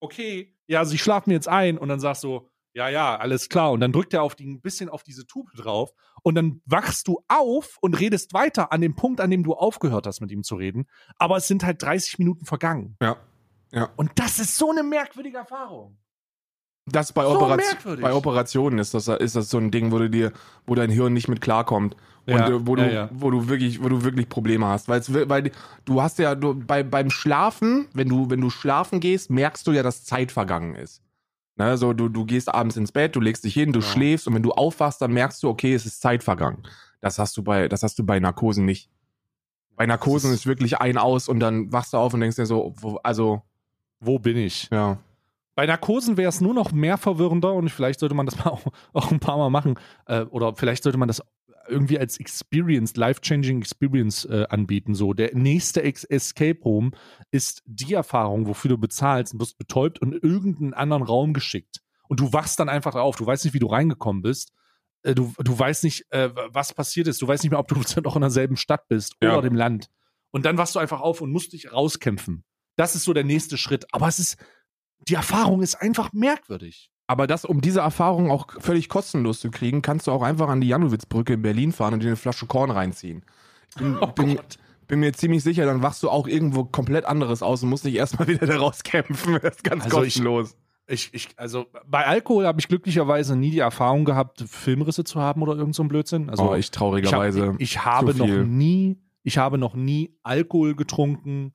okay, ja, sie schlafen jetzt ein und dann sagst du, ja, ja, alles klar. Und dann drückt er auf die, ein bisschen auf diese Tube drauf und dann wachst du auf und redest weiter an dem Punkt, an dem du aufgehört hast, mit ihm zu reden. Aber es sind halt 30 Minuten vergangen. ja. Und das ist so eine merkwürdige Erfahrung. Das bei, So Operation, merkwürdig. bei Operationen ist das, ist das so ein Ding, wo du dir, wo dein Hirn nicht mit klarkommt. Und Ja, äh, wo, ja, du, ja. wo du wirklich, wo du wirklich Probleme hast. Weil's, weil du hast ja, du, bei, beim Schlafen, wenn du, wenn du schlafen gehst, merkst du ja, dass Zeit vergangen ist. Ne, so, du, du gehst abends ins Bett, du legst dich hin, du Ja. schläfst und wenn du aufwachst, dann merkst du, okay, es ist Zeit vergangen. Das hast du bei, das hast du bei Narkosen nicht. Bei Narkosen ist, ist- wirklich ein aus und dann wachst du auf und denkst dir so, wo, also, Wo bin ich? ja. Bei Narkosen wäre es nur noch mehr verwirrender und vielleicht sollte man das mal auch, auch ein paar Mal machen. Äh, oder vielleicht sollte man das irgendwie als Experience, life-changing Experience äh, anbieten. So, der nächste Ex Escape Room ist die Erfahrung, wofür du bezahlst und wirst betäubt und in irgendeinen anderen Raum geschickt. Und du wachst dann einfach auf. Du weißt nicht, wie du reingekommen bist. Äh, du, du weißt nicht, äh, was passiert ist. Du weißt nicht mehr, ob du noch in derselben Stadt bist Ja. oder dem Land. Und dann wachst du einfach auf und musst dich rauskämpfen. Das ist so der nächste Schritt. Aber es ist, die Erfahrung ist einfach merkwürdig. Aber das, um diese Erfahrung auch völlig kostenlos zu kriegen, kannst du auch einfach an die Janowitz-Brücke in Berlin fahren und dir eine Flasche Korn reinziehen. Ich bin, Oh bin, bin mir ziemlich sicher, dann wachst du auch irgendwo komplett anderes aus und musst dich erstmal wieder da rauskämpfen. Das ist ganz Also kostenlos. Ich, ich, also bei Alkohol habe ich glücklicherweise nie die Erfahrung gehabt, Filmrisse zu haben oder irgend so ein Blödsinn. Also oh, ich traurigerweise. Ich, hab, ich, ich habe noch nie, ich habe noch nie Alkohol getrunken.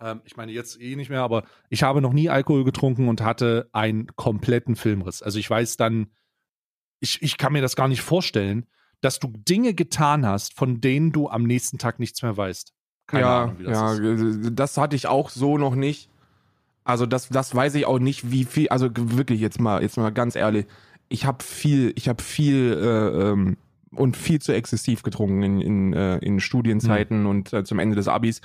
Ähm, ich meine jetzt eh nicht mehr, aber ich habe noch nie Alkohol getrunken und hatte einen kompletten Filmriss. Also ich weiß dann, ich, ich kann mir das gar nicht vorstellen, dass du Dinge getan hast, von denen du am nächsten Tag nichts mehr weißt. Keine ja, Ahnung, wie das ja, ist. das hatte ich auch so noch nicht. Also das, das weiß ich auch nicht, wie viel. Also wirklich jetzt mal, jetzt mal ganz ehrlich. Ich habe viel, ich habe viel äh, ähm, und viel zu exzessiv getrunken in, in, äh, in Studienzeiten hm. und äh, zum Ende des Abis.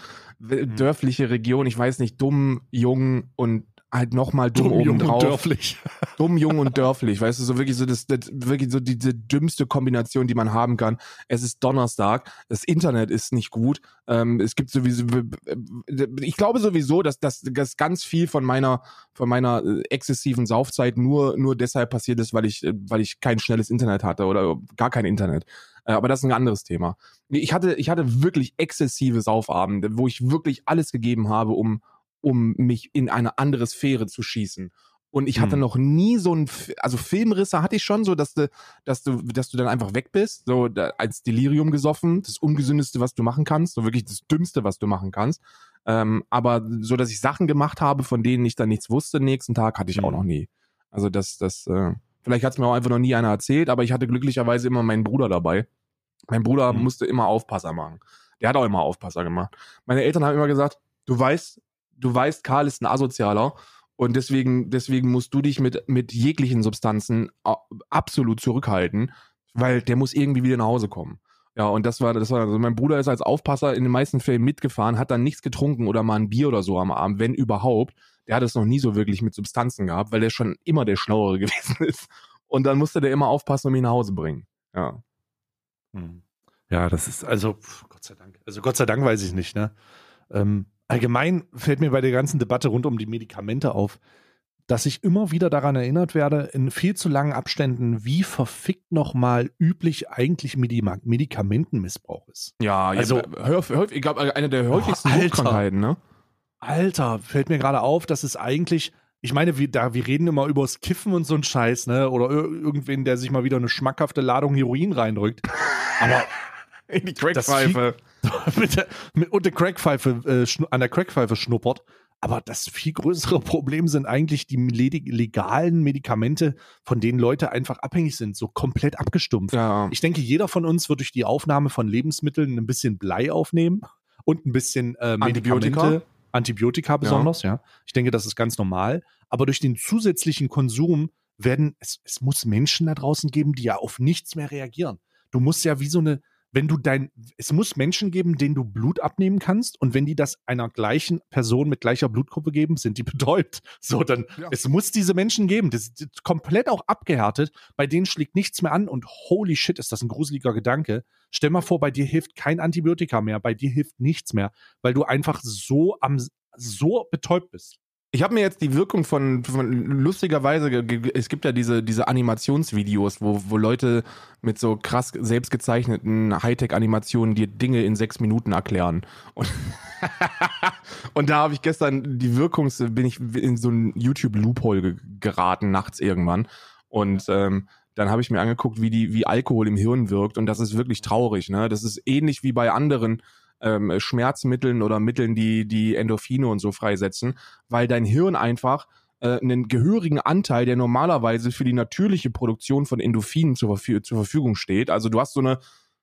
Hm. Dörfliche Region, ich weiß nicht, dumm, jung und halt nochmal dumm, dumm oben drauf. dörflich. Dumm, jung und dörflich, weißt du, so wirklich so das, das wirklich so diese dümmste Kombination, die man haben kann. Es ist Donnerstag, das Internet ist nicht gut. Ähm, es gibt sowieso, ich glaube sowieso, dass, dass, dass ganz viel von meiner von meiner äh, exzessiven Saufzeit nur nur deshalb passiert ist, weil ich weil ich kein schnelles Internet hatte oder gar kein Internet. Äh, aber das ist ein anderes Thema. Ich hatte, ich hatte wirklich exzessive Saufabende, wo ich wirklich alles gegeben habe, um, um mich in eine andere Sphäre zu schießen. Und ich hatte hm. noch nie so ein, also Filmrisse hatte ich schon so, dass du, dass du, dass du dann einfach weg bist, so da, als Delirium gesoffen, das ungesündeste, was du machen kannst, so wirklich das Dümmste, was du machen kannst. Ähm, aber so, dass ich Sachen gemacht habe, von denen ich dann nichts wusste, nächsten Tag hatte ich hm. auch noch nie. Also das, das, äh, vielleicht hat es mir auch einfach noch nie einer erzählt, aber ich hatte glücklicherweise immer meinen Bruder dabei. Mein Bruder hm. musste immer Aufpasser machen. Der hat auch immer Aufpasser gemacht. Meine Eltern haben immer gesagt, du weißt, du weißt, Karl ist ein Asozialer und deswegen, deswegen musst du dich mit, mit jeglichen Substanzen absolut zurückhalten, weil der muss irgendwie wieder nach Hause kommen. Ja, und das war, das war, also mein Bruder ist als Aufpasser in den meisten Fällen mitgefahren, hat dann nichts getrunken oder mal ein Bier oder so am Abend, wenn überhaupt. Der hat es noch nie so wirklich mit Substanzen gehabt, weil der schon immer der Schlauere gewesen ist. Und dann musste der immer aufpassen und mich nach Hause bringen. Ja. Hm. Ja, das ist, also, Gott sei Dank. Also Gott sei Dank weiß ich nicht, ne? Ähm, allgemein fällt mir bei der ganzen Debatte rund um die Medikamente auf, dass ich immer wieder daran erinnert werde, in viel zu langen Abständen, wie verfickt nochmal üblich eigentlich Medikamentenmissbrauch ist. Ja, also, ja, ich glaube, eine der häufigsten oh, Krankheiten, ne? Alter, fällt mir gerade auf, dass es eigentlich, ich meine, wir, da, wir reden immer über das Kiffen und so ein Scheiß, ne? Oder irgendwen, der sich mal wieder eine schmackhafte Ladung Heroin reindrückt. Aber in die Crackpfeife. mit der, mit, und der Crackpfeife, äh, an der Crackpfeife schnuppert. Aber das viel größere Problem sind eigentlich die legalen Medikamente, von denen Leute einfach abhängig sind, so komplett abgestumpft. Ja. Ich denke, jeder von uns wird durch die Aufnahme von Lebensmitteln ein bisschen Blei aufnehmen und ein bisschen äh, Antibiotika. Antibiotika besonders, ja. ja. Ich denke, das ist ganz normal. Aber durch den zusätzlichen Konsum werden, es, es muss Menschen da draußen geben, die ja auf nichts mehr reagieren. Du musst ja wie so eine, wenn du dein, es muss Menschen geben, denen du Blut abnehmen kannst und wenn die das einer gleichen Person mit gleicher Blutgruppe geben, sind die betäubt. So, dann, ja. es muss diese Menschen geben, das ist komplett auch abgehärtet, bei denen schlägt nichts mehr an und holy shit, ist das ein gruseliger Gedanke. Stell mal vor, bei dir hilft kein Antibiotika mehr, bei dir hilft nichts mehr, weil du einfach so am, so betäubt bist. Ich habe mir jetzt die Wirkung von, von lustigerweise, es gibt ja diese, diese Animationsvideos, wo, wo Leute mit so krass selbstgezeichneten Hightech-Animationen dir Dinge in sechs Minuten erklären. Und, und da habe ich gestern die Wirkung, bin ich in so ein YouTube-Loophole geraten, nachts irgendwann. Und ähm, dann habe ich mir angeguckt, wie die, wie Alkohol im Hirn wirkt. Und das ist wirklich traurig. Ne? Das ist ähnlich wie bei anderen ähm, Schmerzmitteln oder Mitteln, die die Endorphine und so freisetzen, weil dein Hirn einfach äh, einen gehörigen Anteil, der normalerweise für die natürliche Produktion von Endorphinen zur, zur Verfügung steht. Also du hast so eine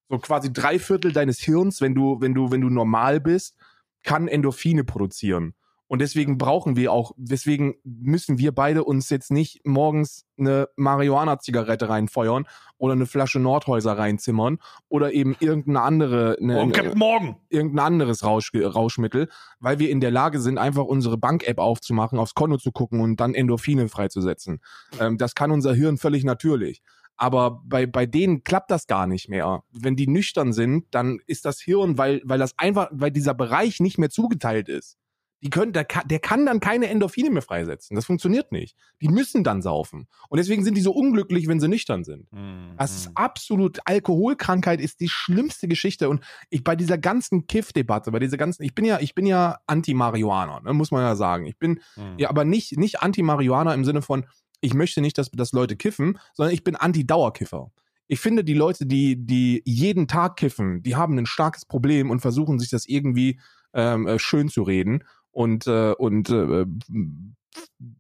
so quasi drei Viertel deines Hirns, wenn du wenn du wenn du normal bist, kann Endorphine produzieren. Und deswegen brauchen wir auch, deswegen müssen wir beide uns jetzt nicht morgens eine Marihuana-Zigarette reinfeuern oder eine Flasche Nordhäuser reinzimmern oder eben irgendeine andere, eine, morgen, irgendein anderes Rausch, Rauschmittel, weil wir in der Lage sind, einfach unsere Bank-App aufzumachen, aufs Konto zu gucken und dann Endorphine freizusetzen. Ähm, das kann unser Hirn völlig natürlich. Aber bei, bei denen klappt das gar nicht mehr. Wenn die nüchtern sind, dann ist das Hirn, weil, weil das einfach, weil dieser Bereich nicht mehr zugeteilt ist Die können, der, kann, der kann dann keine Endorphine mehr freisetzen. Das funktioniert nicht. Die müssen dann saufen. Und deswegen sind die so unglücklich, wenn sie nüchtern sind. Mhm. Das ist absolut, Alkoholkrankheit ist die schlimmste Geschichte. Und ich bei dieser ganzen Kiff-Debatte, bei dieser ganzen, ich bin ja, ich bin ja Anti-Marihuana, ne, muss man ja sagen. Ich bin Mhm. ja aber nicht, nicht Anti-Marihuana im Sinne von, ich möchte nicht, dass, dass Leute kiffen, sondern ich bin Anti-Dauerkiffer. Ich finde, die Leute, die, die jeden Tag kiffen, die haben ein starkes Problem und versuchen sich das irgendwie ähm, äh, schön zu reden und, äh, und äh,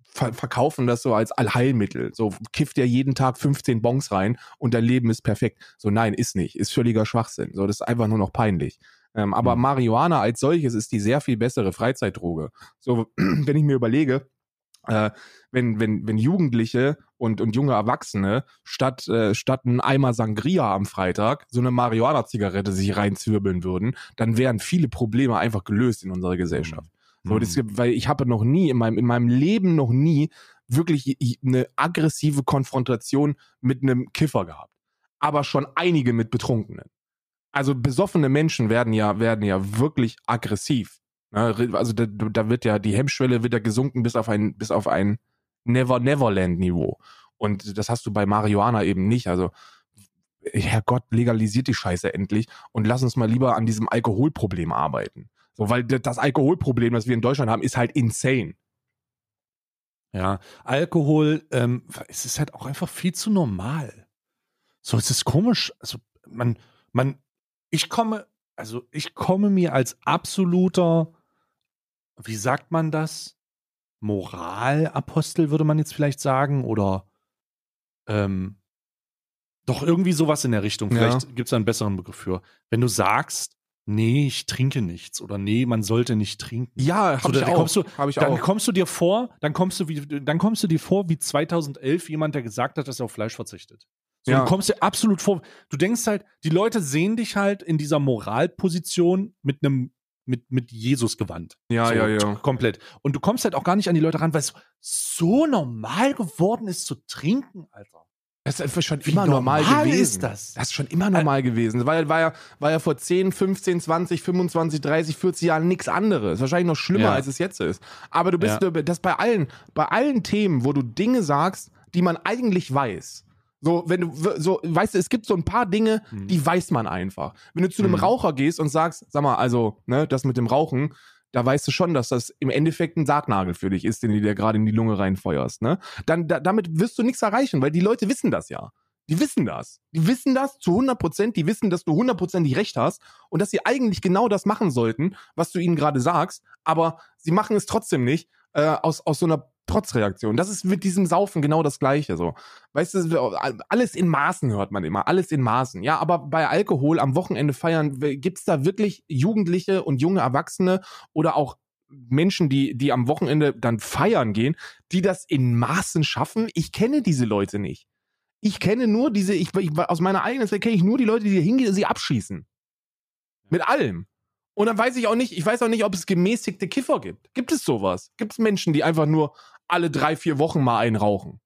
ver verkaufen das so als Allheilmittel. So kifft er jeden Tag 15 Bons rein und dein Leben ist perfekt. So nein, ist nicht, ist völliger Schwachsinn. So das ist einfach nur noch peinlich. Ähm, aber Mhm. Marihuana als solches ist die sehr viel bessere Freizeitdroge. So wenn ich mir überlege, äh, wenn, wenn, wenn Jugendliche und, und junge Erwachsene statt, äh, statt einen Eimer Sangria am Freitag so eine Marihuana-Zigarette sich reinzwirbeln würden, dann wären viele Probleme einfach gelöst in unserer Gesellschaft. So, das, Mhm. weil ich habe noch nie in meinem, in meinem Leben noch nie wirklich eine aggressive Konfrontation mit einem Kiffer gehabt. Aber schon einige mit Betrunkenen. Also besoffene Menschen werden ja, werden ja wirklich aggressiv. Ne? Also da, da wird ja, die Hemmschwelle wird ja gesunken bis auf ein, bis auf ein Never-Neverland-Niveau. Und das hast du bei Marihuana eben nicht. Also, Herrgott, legalisiert die Scheiße endlich und lass uns mal lieber an diesem Alkoholproblem arbeiten. So, weil das Alkoholproblem, das wir in Deutschland haben, ist halt insane. Ja, Alkohol, ähm, es ist halt auch einfach viel zu normal. So, es ist komisch. Also, man, man, ich komme, also ich komme mir als absoluter, wie sagt man das? Moralapostel würde man jetzt vielleicht sagen oder ähm, doch irgendwie sowas in der Richtung. Ja. Vielleicht gibt es da einen besseren Begriff für. Wenn du sagst, nee, ich trinke nichts oder nee, man sollte nicht trinken. Ja, So, hab ich auch. kommst du- hab ich Dann auch. kommst du dir vor, dann kommst du wie, dann kommst du dir vor wie 2011 jemand, der gesagt hat, dass er auf Fleisch verzichtet. So, Ja. Du kommst dir absolut vor. Du denkst halt, die Leute sehen dich halt in dieser Moralposition mit einem mit, mit Jesus gewandt. Ja, so, ja, ja. Komplett. Und du kommst halt auch gar nicht an die Leute ran, weil es so normal geworden ist zu trinken, Alter. Das ist schon Wie immer normal, normal gewesen. ist das? Das ist schon immer normal gewesen. Weil war ja, war ja vor 10, 15, 20, 25, 30, 40 Jahren nichts anderes. Wahrscheinlich noch schlimmer, Ja. als es jetzt ist. Aber du bist, das bei allen, bei allen Themen, wo du Dinge sagst, die man eigentlich weiß. So, wenn du, so, weißt du, es gibt so ein paar Dinge, Hm. die weiß man einfach. Wenn du zu einem Mhm. Raucher gehst und sagst, sag mal, also, ne, das mit dem Rauchen, da weißt du schon, dass das im Endeffekt ein Sargnagel für dich ist, den du dir gerade in die Lunge reinfeuerst, ne? Dann, da, damit wirst du nichts erreichen, weil die Leute wissen das ja. Die wissen das. Die wissen das zu 100 Prozent. Die wissen, dass du hundertprozentig recht hast und dass sie eigentlich genau das machen sollten, was du ihnen gerade sagst, aber sie machen es trotzdem nicht äh, aus, aus so einer Trotzreaktion. Das ist mit diesem Saufen genau das Gleiche. So, weißt du, alles in Maßen hört man immer, alles in Maßen. Ja, aber bei Alkohol am Wochenende feiern gibt's da wirklich Jugendliche und junge Erwachsene oder auch Menschen, die die am Wochenende dann feiern gehen, die das in Maßen schaffen. Ich kenne diese Leute nicht. Ich kenne nur diese, ich, ich aus meiner eigenen Zeit kenne ich nur die Leute, die hier hingehen und sie abschießen. Mit allem. Und dann weiß ich auch nicht, ich weiß auch nicht, ob es gemäßigte Kiffer gibt. Gibt es sowas? Gibt es Menschen, die einfach nur alle drei, vier Wochen mal einen rauchen?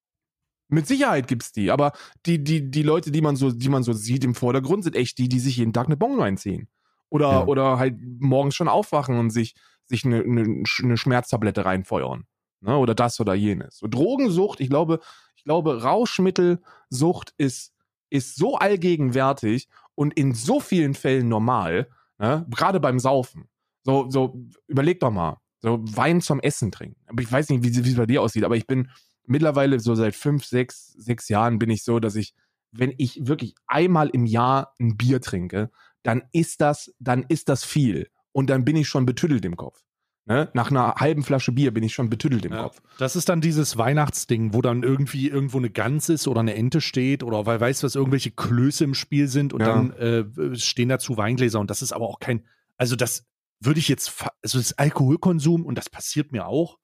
Mit Sicherheit gibt's die, aber die, die, die Leute, die man so, die man so sieht im Vordergrund, sind echt die, die sich jeden Tag eine Bon reinziehen. Oder, Ja. oder halt morgens schon aufwachen und sich, sich eine, eine, eine Schmerztablette reinfeuern. Ne? Oder das oder jenes. So Drogensucht, ich glaube, ich glaube, Rauschmittelsucht ist, ist so allgegenwärtig und in so vielen Fällen normal, ne? gerade beim Saufen. So, so, überleg doch mal. So Wein zum Essen trinken. Aber ich weiß nicht, wie es bei dir aussieht, aber ich bin mittlerweile so seit fünf, sechs, sechs Jahren bin ich so, dass ich, wenn ich wirklich einmal im Jahr ein Bier trinke, dann ist das, dann ist das viel. Und dann bin ich schon betüdelt im Kopf. Ne? Nach einer halben Flasche Bier bin ich schon betüdelt im Ja. Kopf. Das ist dann dieses Weihnachtsding, wo dann irgendwie irgendwo eine Gans ist oder eine Ente steht oder weil weißt du was, irgendwelche Klöße im Spiel sind und Ja. dann äh, stehen dazu Weingläser und das ist aber auch kein, also das würde ich jetzt, also das Alkoholkonsum und das passiert mir auch.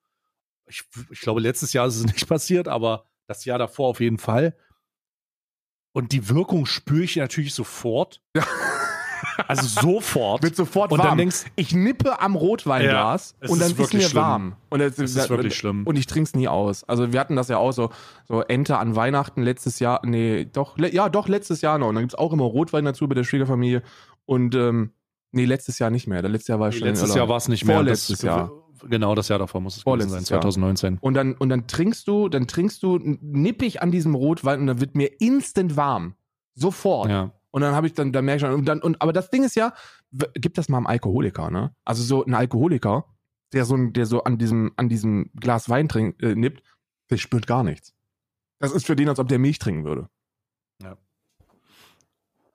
Ich, ich glaube, letztes Jahr ist es nicht passiert, aber das Jahr davor auf jeden Fall. Und die Wirkung spüre ich natürlich sofort. Also sofort. Wird sofort und warm. dann denkst ich nippe am Rotweinglas Ja, es und dann ist ist, mir schlimm. warm. Und es, das ist wirklich schlimm. Und ich trinke es nie aus. Also wir hatten das ja auch so, so Ente an Weihnachten letztes Jahr, nee, doch, ja, doch, letztes Jahr noch. Und dann gibt's auch immer Rotwein dazu bei der Schwiegerfamilie. Und ähm, nee, letztes Jahr nicht mehr. Letztes Jahr war Nee, schon letztes. Jahr war es nicht mehr. Vorletztes das Jahr. Genau, das Jahr davor muss es gewesen sein, Vorletztes Jahr. 2019. Und dann, und dann trinkst du, dann trinkst du nippig an diesem Rotwein und dann wird mir instant warm. Sofort. Ja. Und dann habe ich dann, da merke ich schon, und dann, und, aber das Ding ist ja, gib das mal einem Alkoholiker, ne? Also so ein Alkoholiker, der so, der so an diesem, an diesem Glas Wein trink, äh, nippt, der spürt gar nichts. Das ist für den, als ob der Milch trinken würde.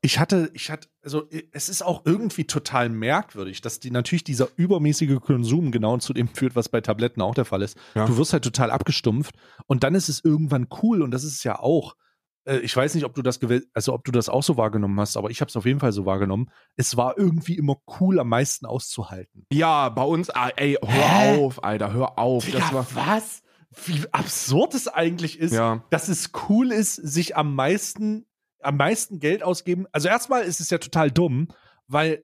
Ich hatte, ich hatte, also es ist auch irgendwie total merkwürdig, dass die natürlich dieser übermäßige Konsum genau zu dem führt, was bei Tabletten auch der Fall ist. Ja. Du wirst halt total abgestumpft und dann ist es irgendwann cool und das ist es ja auch. Äh, Ich weiß nicht, ob du das also ob du das auch so wahrgenommen hast, aber ich habe es auf jeden Fall so wahrgenommen. Es war irgendwie immer cool, am meisten auszuhalten. Ja, bei uns, ah, ey, hör Hä? auf, Alter, hör auf. Das war, was? Wie absurd es eigentlich ist, ja, dass es cool ist, sich am meisten, am meisten Geld ausgeben. Also erstmal ist es ja total dumm, weil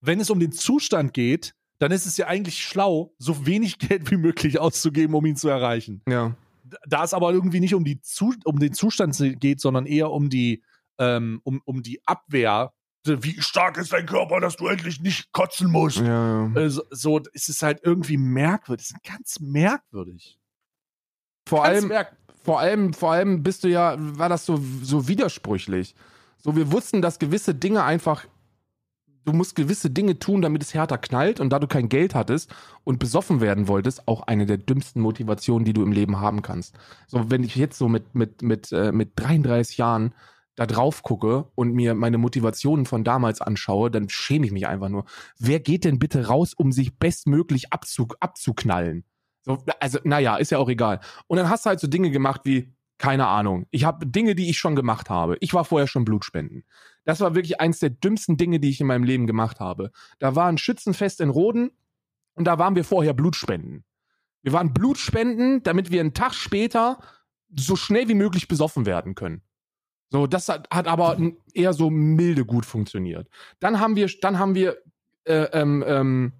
wenn es um den Zustand geht, dann ist es ja eigentlich schlau, so wenig Geld wie möglich auszugeben, um ihn zu erreichen. ja. Da es aber irgendwie nicht um, die Zu um den Zustand geht, sondern eher um die, ähm, um, um die Abwehr. Wie stark ist dein Körper, dass du endlich nicht kotzen musst? Ja, ja. Äh, so, so ist es halt irgendwie merkwürdig. Es ist ganz merkwürdig. Vor Ganz allem, merk vor allem, vor allem bist du ja, war das so, so widersprüchlich. So, wir wussten, dass gewisse Dinge einfach, du musst gewisse Dinge tun, damit es härter knallt und da du kein Geld hattest und besoffen werden wolltest, auch eine der dümmsten Motivationen, die du im Leben haben kannst. So, wenn ich jetzt so mit, mit, mit, äh, mit 33 Jahren da drauf gucke und mir meine Motivationen von damals anschaue, dann schäme ich mich einfach nur. Wer geht denn bitte raus, um sich bestmöglich abzu, abzuknallen? So, also, naja, ist ja auch egal. Und dann hast du halt so Dinge gemacht wie, keine Ahnung, ich habe Dinge, die ich schon gemacht habe. Ich war vorher schon Blutspenden. Das war wirklich eins der dümmsten Dinge, die ich in meinem Leben gemacht habe. Da war ein Schützenfest in Roden und da waren wir vorher Blutspenden. Wir waren Blutspenden, damit wir einen Tag später so schnell wie möglich besoffen werden können. So, das hat, hat aber eher so milde gut funktioniert. Dann haben wir, dann haben wir, äh, ähm, ähm,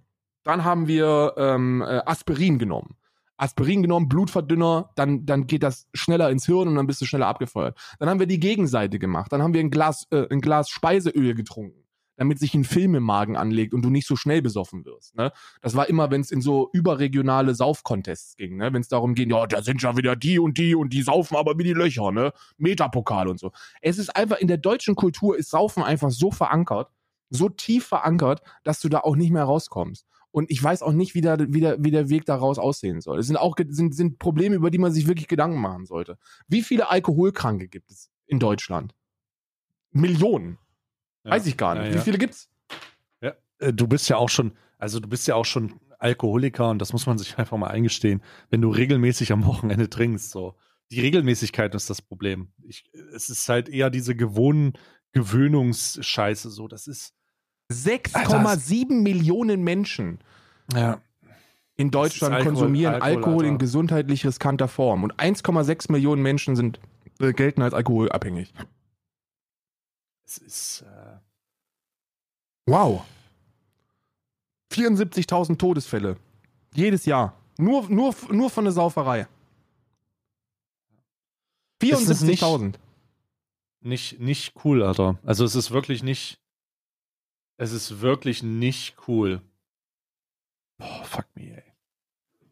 dann haben wir ähm, äh, Aspirin genommen. Aspirin genommen, Blutverdünner, dann, dann geht das schneller ins Hirn und dann bist du schneller abgefeuert. Dann haben wir die Gegenseite gemacht. Dann haben wir ein Glas, äh, ein Glas Speiseöl getrunken, damit sich ein Film im Magen anlegt und du nicht so schnell besoffen wirst. Ne? Das war immer, wenn es in so überregionale Saufcontests ging, ne? wenn es darum ging, ja, da sind ja wieder die und die und die saufen aber wie die Löcher, ne? Metapokal und so. Es ist einfach, in der deutschen Kultur ist Saufen einfach so verankert, so tief verankert, dass du da auch nicht mehr rauskommst. Und ich weiß auch nicht, wie der, wie der, wie der Weg daraus aussehen soll. Es sind auch sind, sind Probleme, über die man sich wirklich Gedanken machen sollte. Wie viele Alkoholkranke gibt es in Deutschland? Millionen. Ja. Weiß ich gar nicht. Ja, Wie ja. viele gibt's? Ja, äh, du bist ja auch schon, also du bist ja auch schon Alkoholiker und das muss man sich einfach mal eingestehen, wenn du regelmäßig am Wochenende trinkst. So. Die Regelmäßigkeit ist das Problem. Ich, es ist halt eher diese gewohnen Gewöhnungsscheiße. So, das ist 6,7 Millionen Menschen ja. in Deutschland Alkohol- konsumieren Alkohol, Alkohol, in gesundheitlich riskanter Form. Und 1,6 Millionen Menschen sind äh, gelten als alkoholabhängig. Es ist äh, Wow. 74.000 Todesfälle. Jedes Jahr. Nur, nur, nur von der Sauferei. Ist es nicht- 74.000. nicht, nicht cool, Alter. Also es ist wirklich nicht, es ist wirklich nicht cool. Boah, fuck me, ey.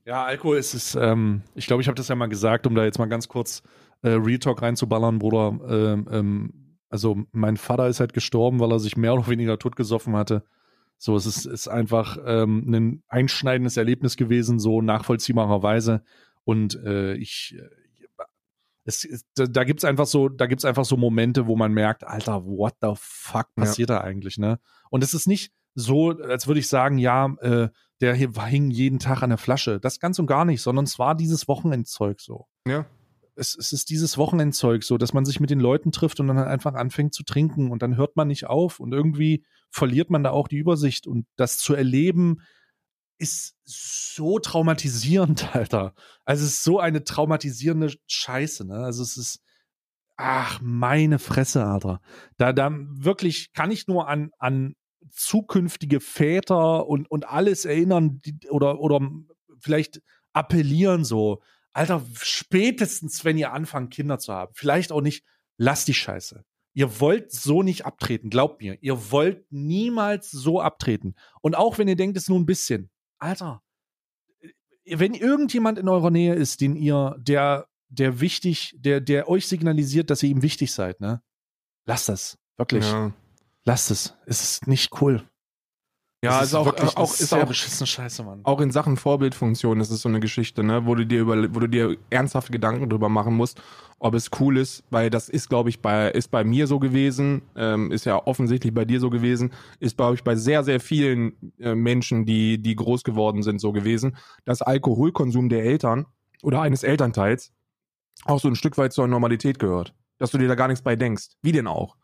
Ja, Alkohol ist es, ähm, ich glaube, ich habe das ja mal gesagt, um da jetzt mal ganz kurz äh, Real Talk reinzuballern, Bruder. Ähm, ähm, also mein Vater ist halt gestorben, weil er sich mehr oder weniger totgesoffen hatte. So, es ist, ist einfach ähm, ein einschneidendes Erlebnis gewesen, so nachvollziehbarerweise. Und äh, ich, es, da, gibt's einfach so, da gibt's einfach so Momente, wo man merkt, Alter, what the fuck Ja. passiert da eigentlich, ne? Und es ist nicht so, als würde ich sagen, ja, äh, der hier hing jeden Tag an der Flasche. Das ganz und gar nicht, sondern es war dieses Wochenendzeug so. Ja. Es, es ist dieses Wochenendzeug so, dass man sich mit den Leuten trifft und dann halt einfach anfängt zu trinken und dann hört man nicht auf und irgendwie verliert man da auch die Übersicht und das zu erleben ist so traumatisierend, Alter. Also es ist so eine traumatisierende Scheiße, ne? Also es ist, ach, meine Fresse, Alter. Da, da wirklich kann ich nur an, an zukünftige Väter und, und alles erinnern die, oder, oder vielleicht appellieren so. Alter, spätestens, wenn ihr anfangt, Kinder zu haben, vielleicht auch nicht, lasst die Scheiße. Ihr wollt so nicht abtreten, glaubt mir. Ihr wollt niemals so abtreten. Und auch wenn ihr denkt, es nur ein bisschen. Alter, wenn irgendjemand in eurer Nähe ist, den ihr, der, der wichtig, der, der euch signalisiert, dass ihr ihm wichtig seid, ne? Lasst das. Wirklich. Ja. Lasst es. Es ist nicht cool. Ja, Es ist auch, wirklich auch, eine ist auch, beschissene Scheiße, Mann. auch in Sachen Vorbildfunktion ist es so eine Geschichte, ne, wo du dir über, wo du dir ernsthafte Gedanken drüber machen musst, ob es cool ist, weil das ist, glaube ich, bei, ist bei mir so gewesen, ähm, ist ja offensichtlich bei dir so gewesen, ist, glaube ich, bei sehr, sehr vielen äh, Menschen, die, die groß geworden sind, so gewesen, dass Alkoholkonsum der Eltern oder eines Elternteils auch so ein Stück weit zur Normalität gehört. Dass du dir da gar nichts bei denkst. Wie denn auch?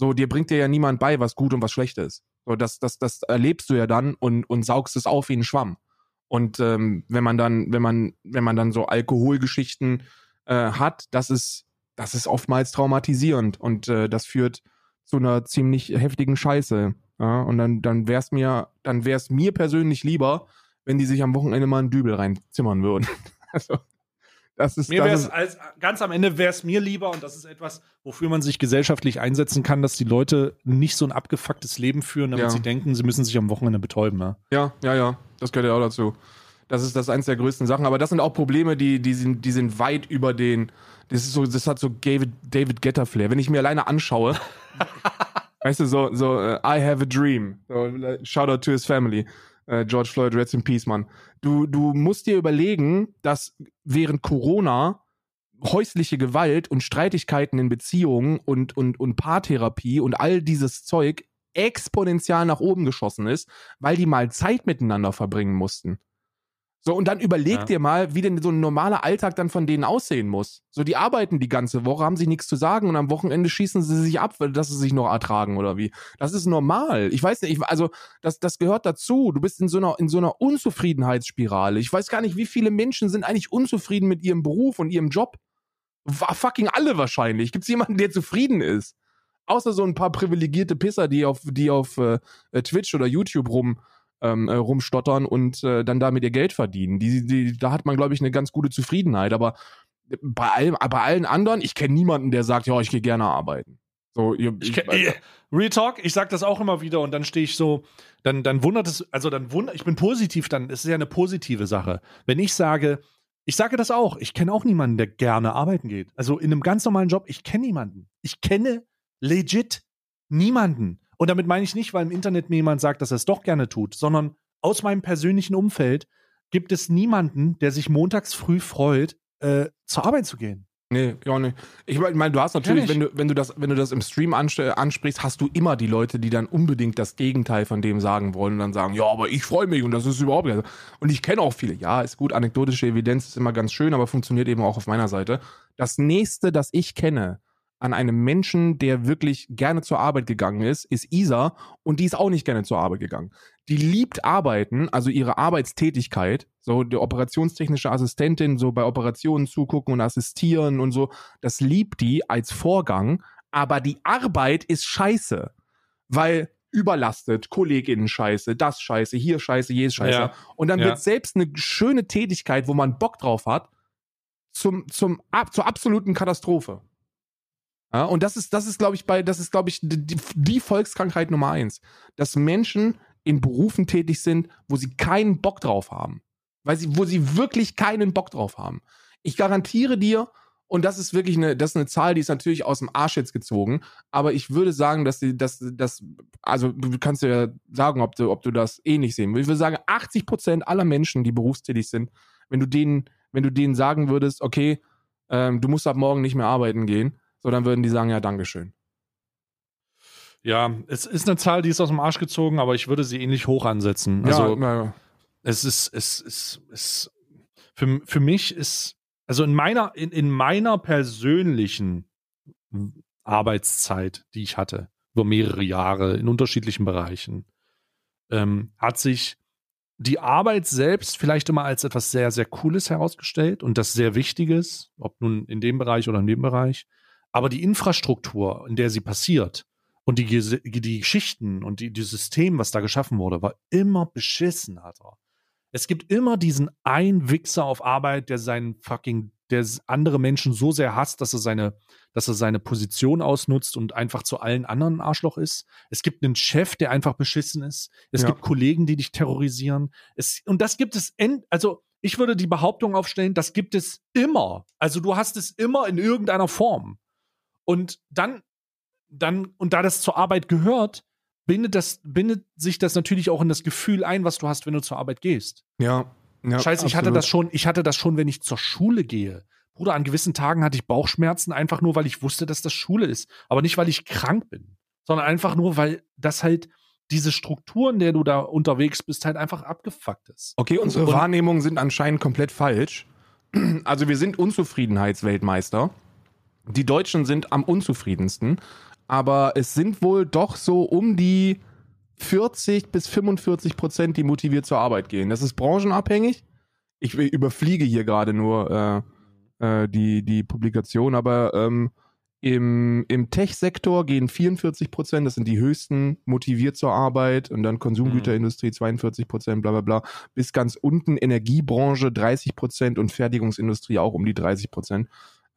So, dir bringt dir ja niemand bei, was gut und was schlecht ist. So, das, das, das erlebst du ja dann und, und saugst es auf wie ein Schwamm. Und ähm, wenn man dann, wenn man, wenn man dann so Alkoholgeschichten äh, hat, das ist, das ist oftmals traumatisierend und äh, das führt zu einer ziemlich heftigen Scheiße. Ja? Und dann, dann wär's mir, dann wär's mir persönlich lieber, wenn die sich am Wochenende mal einen Dübel reinzimmern würden. also, das ist, Mir das wäre es ist als ganz am Ende wäre es mir lieber und das ist etwas, wofür man sich gesellschaftlich einsetzen kann, dass die Leute nicht so ein abgefucktes Leben führen, damit Ja. sie denken, sie müssen sich am Wochenende betäuben. Ja? Ja, ja, ja, das gehört ja auch dazu. Das ist das eins der größten Sachen. Aber das sind auch Probleme, die, die, sind, die sind weit über den. Das ist so, das hat so David, David Getter Flair. Wenn ich mir alleine anschaue, weißt du, so, so äh, I have a dream. So, äh, shout out to his family. Äh, George Floyd, Rest in Peace, Mann. Du, du musst dir überlegen, dass während Corona häusliche Gewalt und Streitigkeiten in Beziehungen und, und, und Paartherapie und all dieses Zeug exponentiell nach oben geschossen ist, weil die mal Zeit miteinander verbringen mussten. So, und dann überleg Ja. dir mal, wie denn so ein normaler Alltag dann von denen aussehen muss. So, die arbeiten die ganze Woche, haben sich nichts zu sagen und am Wochenende schießen sie sich ab, weil- dass sie sich noch ertragen oder wie. Das ist normal. Ich weiß nicht, ich, also, das, das gehört dazu. Du bist in so einer, in so einer Unzufriedenheitsspirale. Ich weiß gar nicht, wie viele Menschen sind eigentlich unzufrieden mit ihrem Beruf und ihrem Job. Wa- Fucking alle wahrscheinlich. Gibt es jemanden, der zufrieden ist? Außer so ein paar privilegierte Pisser, die auf, die auf äh, Twitch oder YouTube rum, ähm, äh, rumstottern und äh, dann damit ihr Geld verdienen. Die, die, da hat man, glaube ich, eine ganz gute Zufriedenheit. Aber bei, allem, bei allen anderen, ich kenne niemanden, der sagt, ja, ich gehe gerne arbeiten. So, ihr, Ich, äh, Real Talk, ich sag das auch immer wieder und dann stehe ich so, dann, dann wundert es, also dann wundert, ich bin positiv, dann ist es ja eine positive Sache. Wenn ich sage, ich sage das auch, ich kenne auch niemanden, der gerne arbeiten geht. Also in einem ganz normalen Job, ich kenne niemanden. Ich kenne legit niemanden. Und damit meine ich nicht, weil im Internet mir jemand sagt, dass er es doch gerne tut, sondern aus meinem persönlichen Umfeld gibt es niemanden, der sich montags früh freut, äh, zur Arbeit zu gehen. Nee, ja, nee. Ich meine, du hast natürlich, wenn du, wenn du das, wenn du das im Stream anst- ansprichst, hast du immer die Leute, die dann unbedingt das Gegenteil von dem sagen wollen und dann sagen, ja, aber ich freue mich und das ist überhaupt nicht. Und ich kenne auch viele. Ja, ist gut, anekdotische Evidenz ist immer ganz schön, aber funktioniert eben auch auf meiner Seite. Das nächste, das ich kenne an einem Menschen, der wirklich gerne zur Arbeit gegangen ist, ist Isa und die ist auch nicht gerne zur Arbeit gegangen. Die liebt Arbeiten, also ihre Arbeitstätigkeit, so die operationstechnische Assistentin, so bei Operationen zugucken und assistieren und so, das liebt die als Vorgang, aber die Arbeit ist scheiße, weil überlastet, KollegInnen scheiße, das scheiße, hier scheiße, jedes scheiße. Ja. Und dann Ja. wird selbst eine schöne Tätigkeit, wo man Bock drauf hat, zum, zum, ab, zur absoluten Katastrophe. Ja, und das ist, das ist, glaube ich, bei, das ist, glaube ich, die, die Volkskrankheit Nummer eins. Dass Menschen in Berufen tätig sind, wo sie keinen Bock drauf haben. Weil sie, wo sie wirklich keinen Bock drauf haben. Ich garantiere dir, und das ist wirklich eine, das ist eine Zahl, die ist natürlich aus dem Arsch jetzt gezogen, aber ich würde sagen, dass sie, dass, dass, also du kannst ja sagen, ob du, ob du das ähnlich sehen willst. Ich würde sagen, 80 Prozent aller Menschen, die berufstätig sind, wenn du denen, wenn du denen sagen würdest, okay, ähm, du musst ab morgen nicht mehr arbeiten gehen, so dann würden die sagen, ja, Dankeschön. Ja, es ist eine Zahl, die ist aus dem Arsch gezogen, aber ich würde sie ähnlich hoch ansetzen. Also ja, ja. es ist, es ist, es für, für mich ist, also in meiner, in, in meiner persönlichen Arbeitszeit, die ich hatte, über mehrere Jahre in unterschiedlichen Bereichen, ähm, hat sich die Arbeit selbst vielleicht immer als etwas sehr, sehr Cooles herausgestellt und das sehr Wichtiges, ob nun in dem Bereich oder in dem Bereich. Aber die Infrastruktur, in der sie passiert und die, die Geschichten und die, die System, was da geschaffen wurde, war immer beschissen, Alter. Es gibt immer diesen ein Wichser auf Arbeit, der seinen fucking, der andere Menschen so sehr hasst, dass er seine, dass er seine Position ausnutzt und einfach zu allen anderen ein Arschloch ist. Es gibt einen Chef, der einfach beschissen ist. Es Ja. gibt Kollegen, die dich terrorisieren. Es, und das gibt es, end, also ich würde die Behauptung aufstellen, das gibt es immer. Also du hast es immer in irgendeiner Form. Und dann, dann, und da das zur Arbeit gehört, bindet, das, bindet sich das natürlich auch in das Gefühl ein, was du hast, wenn du zur Arbeit gehst. Ja. ja Scheiße, ich hatte das schon, ich hatte das schon, wenn ich zur Schule gehe. Bruder, an gewissen Tagen hatte ich Bauchschmerzen, einfach nur, weil ich wusste, dass das Schule ist. Aber nicht, weil ich krank bin, sondern einfach nur, weil das halt diese Struktur, in der du da unterwegs bist, halt einfach abgefuckt ist. Okay, unsere Und, Wahrnehmungen sind anscheinend komplett falsch. Also wir sind Unzufriedenheitsweltmeister. Die Deutschen sind am unzufriedensten. Aber es sind wohl doch so um die 40 bis 45 Prozent, die motiviert zur Arbeit gehen. Das ist branchenabhängig. Ich überfliege hier gerade nur äh, äh, die, die Publikation, aber ähm, im, im Tech-Sektor gehen 44 Prozent, das sind die höchsten, motiviert zur Arbeit und dann Konsumgüterindustrie 42 Prozent, bla bla bla, bis ganz unten Energiebranche 30 Prozent und Fertigungsindustrie auch um die 30 Prozent.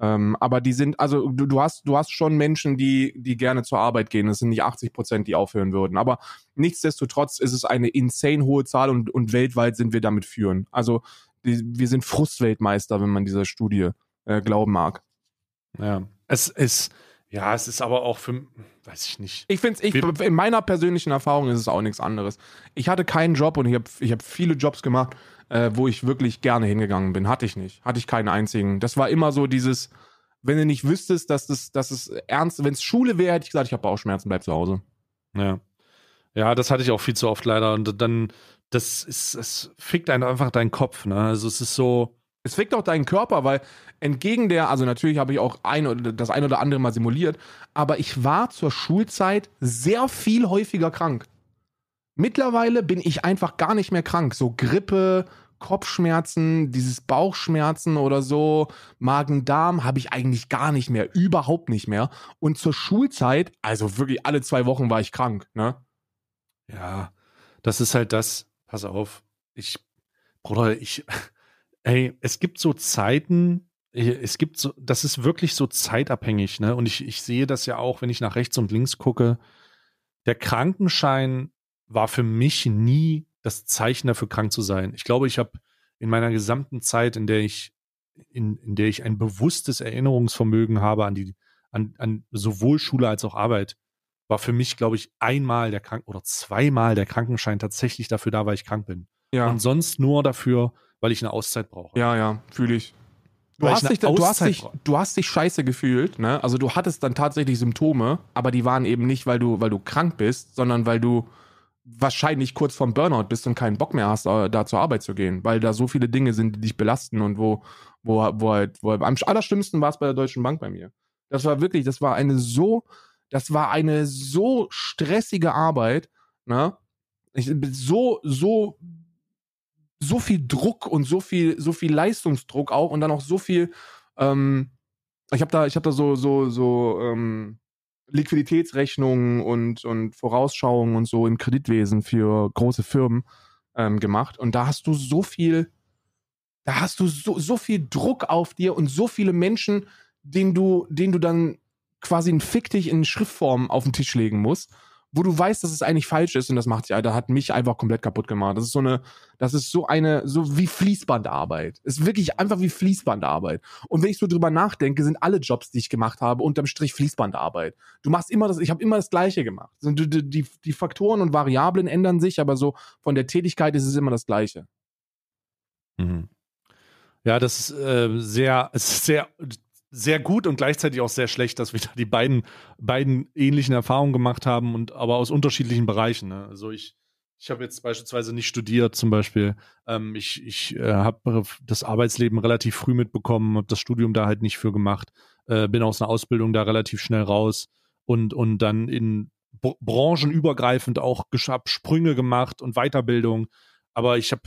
Ähm, aber die sind, also du, du hast, du hast schon Menschen, die, die gerne zur Arbeit gehen. Das sind nicht 80 Prozent, die aufhören würden. Aber nichtsdestotrotz ist es eine insane hohe Zahl und, und weltweit sind wir damit führen. Also die, wir sind Frustweltmeister, wenn man dieser Studie äh, glauben mag. Ja, es ist, ja, es ist aber auch für, weiß ich nicht. Ich finde es, in meiner persönlichen Erfahrung ist es auch nichts anderes. Ich hatte keinen Job und ich habe ich hab viele Jobs gemacht, äh, wo ich wirklich gerne hingegangen bin. Hatte ich nicht. Hatte ich keinen einzigen. Das war immer so dieses, wenn du nicht wüsstest, dass das, dass es ernst, wenn es Schule wäre, hätte ich gesagt, ich habe Bauchschmerzen, bleib zu Hause. Ja. Ja, das hatte ich auch viel zu oft leider. Und dann, das ist, es fickt einfach deinen Kopf, ne? Also es ist so, es fickt auch deinen Körper, weil entgegen der, also natürlich habe ich auch ein oder das ein oder andere mal simuliert, aber ich war zur Schulzeit sehr viel häufiger krank. Mittlerweile bin ich einfach gar nicht mehr krank. So Grippe, Kopfschmerzen, dieses Bauchschmerzen oder so, Magen-Darm habe ich eigentlich gar nicht mehr, überhaupt nicht mehr. Und zur Schulzeit, also wirklich alle zwei Wochen war ich krank, ne? Ja, das ist halt das. Pass auf, ich, Bruder, ich, Ey, es gibt so Zeiten, äh, es gibt so, das ist wirklich so zeitabhängig, ne? Und ich, ich sehe das ja auch, wenn ich nach rechts und links gucke. Der Krankenschein war für mich nie das Zeichen dafür, krank zu sein. Ich glaube, ich habe in meiner gesamten Zeit, in der ich, in, in der ich ein bewusstes Erinnerungsvermögen habe an die, an, an sowohl Schule als auch Arbeit, war für mich, glaube ich, einmal der Krank oder zweimal der Krankenschein tatsächlich dafür da, weil ich krank bin. Ja. Und sonst nur dafür, weil ich eine Auszeit brauche. Ja, ja, fühle ich. Du hast, dich, du, hast dich, du hast dich scheiße gefühlt, ne? Also du hattest dann tatsächlich Symptome, aber die waren eben nicht, weil du, weil du krank bist, sondern weil du wahrscheinlich kurz vorm Burnout bist und keinen Bock mehr hast, äh, da zur Arbeit zu gehen, weil da so viele Dinge sind, die dich belasten und wo, wo, wo halt, wo am allerschlimmsten war es bei der Deutschen Bank bei mir. Das war wirklich, das war eine so, das war eine so stressige Arbeit, ne? Ich bin so, so so viel Druck und so viel, so viel Leistungsdruck auch und dann auch so viel, ähm, ich habe da, ich habe da so, so, so ähm, Liquiditätsrechnungen und, und Vorausschauungen und so im Kreditwesen für große Firmen ähm, gemacht. Und da hast du so viel, da hast du so, so viel Druck auf dir und so viele Menschen, denen du, denen du dann quasi ein Fick dich in Schriftform auf den Tisch legen musst wo du weißt, dass es eigentlich falsch ist und das macht sich, Alter, hat mich einfach komplett kaputt gemacht. Das ist so eine, das ist so eine, so wie Fließbandarbeit. Ist wirklich einfach wie Fließbandarbeit. Und wenn ich so drüber nachdenke, sind alle Jobs, die ich gemacht habe, unterm Strich Fließbandarbeit. Du machst immer das, ich habe immer das Gleiche gemacht. Die, die, die Faktoren und Variablen ändern sich, aber so von der Tätigkeit ist es immer das Gleiche. Mhm. Ja, das ist äh, sehr, sehr sehr gut und gleichzeitig auch sehr schlecht, dass wir da die beiden, beiden ähnlichen Erfahrungen gemacht haben und aber aus unterschiedlichen Bereichen. Ne? Also ich, ich habe jetzt beispielsweise nicht studiert, zum Beispiel. Ähm, ich ich äh, habe das Arbeitsleben relativ früh mitbekommen, habe das Studium da halt nicht für gemacht, äh, bin aus einer Ausbildung da relativ schnell raus und, und dann in B branchenübergreifend auch Sprünge gemacht und Weiterbildung. Aber ich habe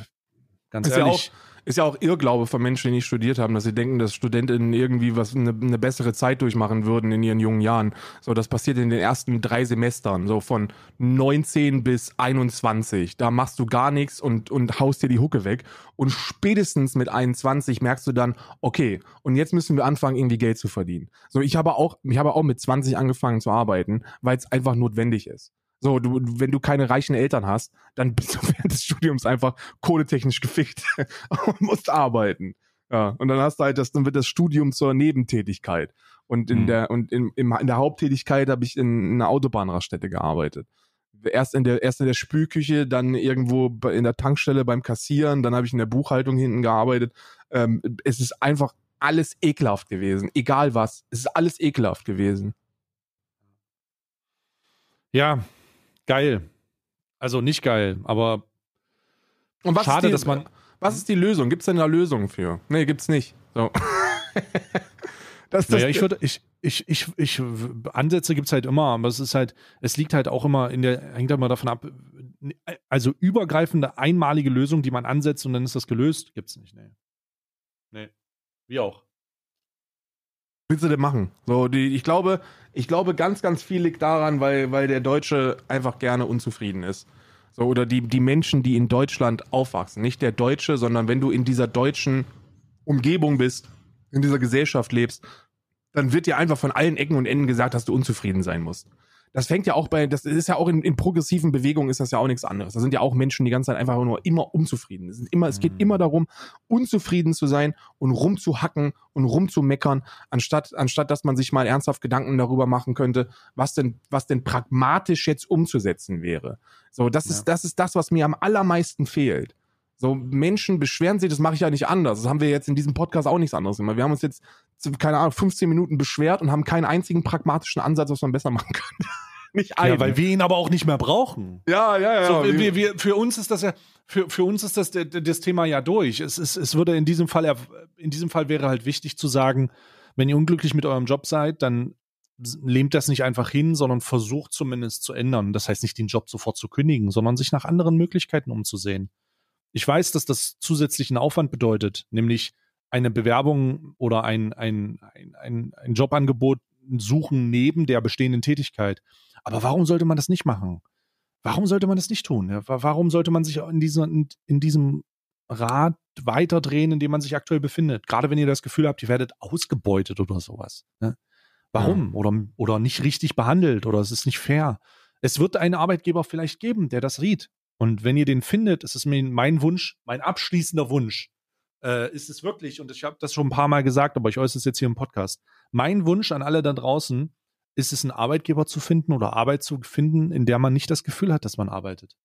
ganz ist ehrlich. Ja auch, ist ja auch Irrglaube von Menschen, die nicht studiert haben, dass sie denken, dass Studentinnen irgendwie was eine, eine bessere Zeit durchmachen würden in ihren jungen Jahren. So, das passiert in den ersten drei Semestern, so von 19 bis 21. Da machst du gar nichts und, und haust dir die Hucke weg. Und spätestens mit 21 merkst du dann, okay, und jetzt müssen wir anfangen, irgendwie Geld zu verdienen. So, ich habe auch, ich habe auch mit 20 angefangen zu arbeiten, weil es einfach notwendig ist. So, du, wenn du keine reichen Eltern hast, dann bist du während des Studiums einfach kohletechnisch gefickt und musst arbeiten. Ja, und dann hast du halt das, dann wird das Studium zur Nebentätigkeit. Und in Mhm. der, und in, im, in der Haupttätigkeit habe ich in, einer Autobahnraststätte gearbeitet. Erst in der, erst in der Spülküche, dann irgendwo bei- in der Tankstelle beim Kassieren, dann habe ich in der Buchhaltung hinten gearbeitet. Ähm, es ist einfach alles ekelhaft gewesen. Egal was. Es ist alles ekelhaft gewesen. Ja, geil. Also nicht geil, aber Und was schade, ist die, dass man. Was ist die Lösung? Gibt es denn da Lösungen für? Nee, gibt's nicht. So. das, das, Naja, ich würde, ich, ich, ich, ich, Ansätze gibt es halt immer, aber es ist halt, es liegt halt auch immer in der, hängt halt immer davon ab, also übergreifende, einmalige Lösung, die man ansetzt und dann ist das gelöst, gibt es nicht, nee. Nee. Wie auch. Willst du denn machen? So, die, ich glaube, ich glaube, ganz, ganz viel liegt daran, weil, weil der Deutsche einfach gerne unzufrieden ist. So, oder die, die Menschen, die in Deutschland aufwachsen. Nicht der Deutsche, sondern wenn du in dieser deutschen Umgebung bist, in dieser Gesellschaft lebst, dann wird dir einfach von allen Ecken und Enden gesagt, dass du unzufrieden sein musst. Das fängt ja auch bei, das ist ja auch in, in progressiven Bewegungen ist das ja auch nichts anderes. Da sind ja auch Menschen die ganze Zeit einfach nur immer unzufrieden. Es, sind immer, es geht Mhm. immer darum, unzufrieden zu sein und rumzuhacken und rumzumeckern, anstatt, anstatt dass man sich mal ernsthaft Gedanken darüber machen könnte, was denn, was denn pragmatisch jetzt umzusetzen wäre. So, das Ja. ist, das ist das, was mir am allermeisten fehlt. So, Menschen beschweren sich, das mache ich ja nicht anders. Das haben wir jetzt in diesem Podcast auch nichts anderes gemacht. Wir haben uns jetzt, keine Ahnung, 15 Minuten beschwert und haben keinen einzigen pragmatischen Ansatz, was man besser machen kann. nicht einen. Ja, weil wir ihn aber auch nicht mehr brauchen. ja, ja, ja. So, wir- wir, für uns ist das ja, für, für uns ist das, das Thema ja durch. Es, ist, es würde in diesem Fall, in diesem Fall wäre halt wichtig zu sagen, wenn ihr unglücklich mit eurem Job seid, dann lehmt das nicht einfach hin, sondern versucht zumindest zu ändern. Das heißt nicht, den Job sofort zu kündigen, sondern sich nach anderen Möglichkeiten umzusehen. Ich weiß, dass das zusätzlichen Aufwand bedeutet, nämlich eine Bewerbung oder ein, ein, ein, ein, ein Jobangebot suchen neben der bestehenden Tätigkeit. Aber warum sollte man das nicht machen? Warum sollte man das nicht tun? Ja, wa- warum sollte man sich in, dieser, in, in diesem Rad weiterdrehen, in dem man sich aktuell befindet? Gerade wenn ihr das Gefühl habt, ihr werdet ausgebeutet oder sowas. Ne? Warum? Oder, oder nicht richtig behandelt oder es ist nicht fair. Es wird einen Arbeitgeber vielleicht geben, der das riet. Und wenn ihr den findet, ist es mein Wunsch, mein abschließender Wunsch, äh, ist es wirklich, und ich habe das schon ein paar Mal gesagt, aber ich äußere es jetzt hier im Podcast. Mein Wunsch an alle da draußen ist es, einen Arbeitgeber zu finden oder Arbeit zu finden, in der man nicht das Gefühl hat, dass man arbeitet.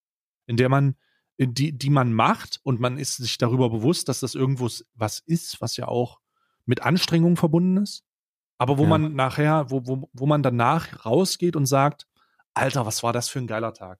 In der man, in die, die man macht und man ist sich darüber bewusst, dass das irgendwo was ist, was ja auch mit Anstrengung verbunden ist. Aber wo Ja. man nachher, wo, wo, wo man danach rausgeht und sagt, Alter, was war das für ein geiler Tag?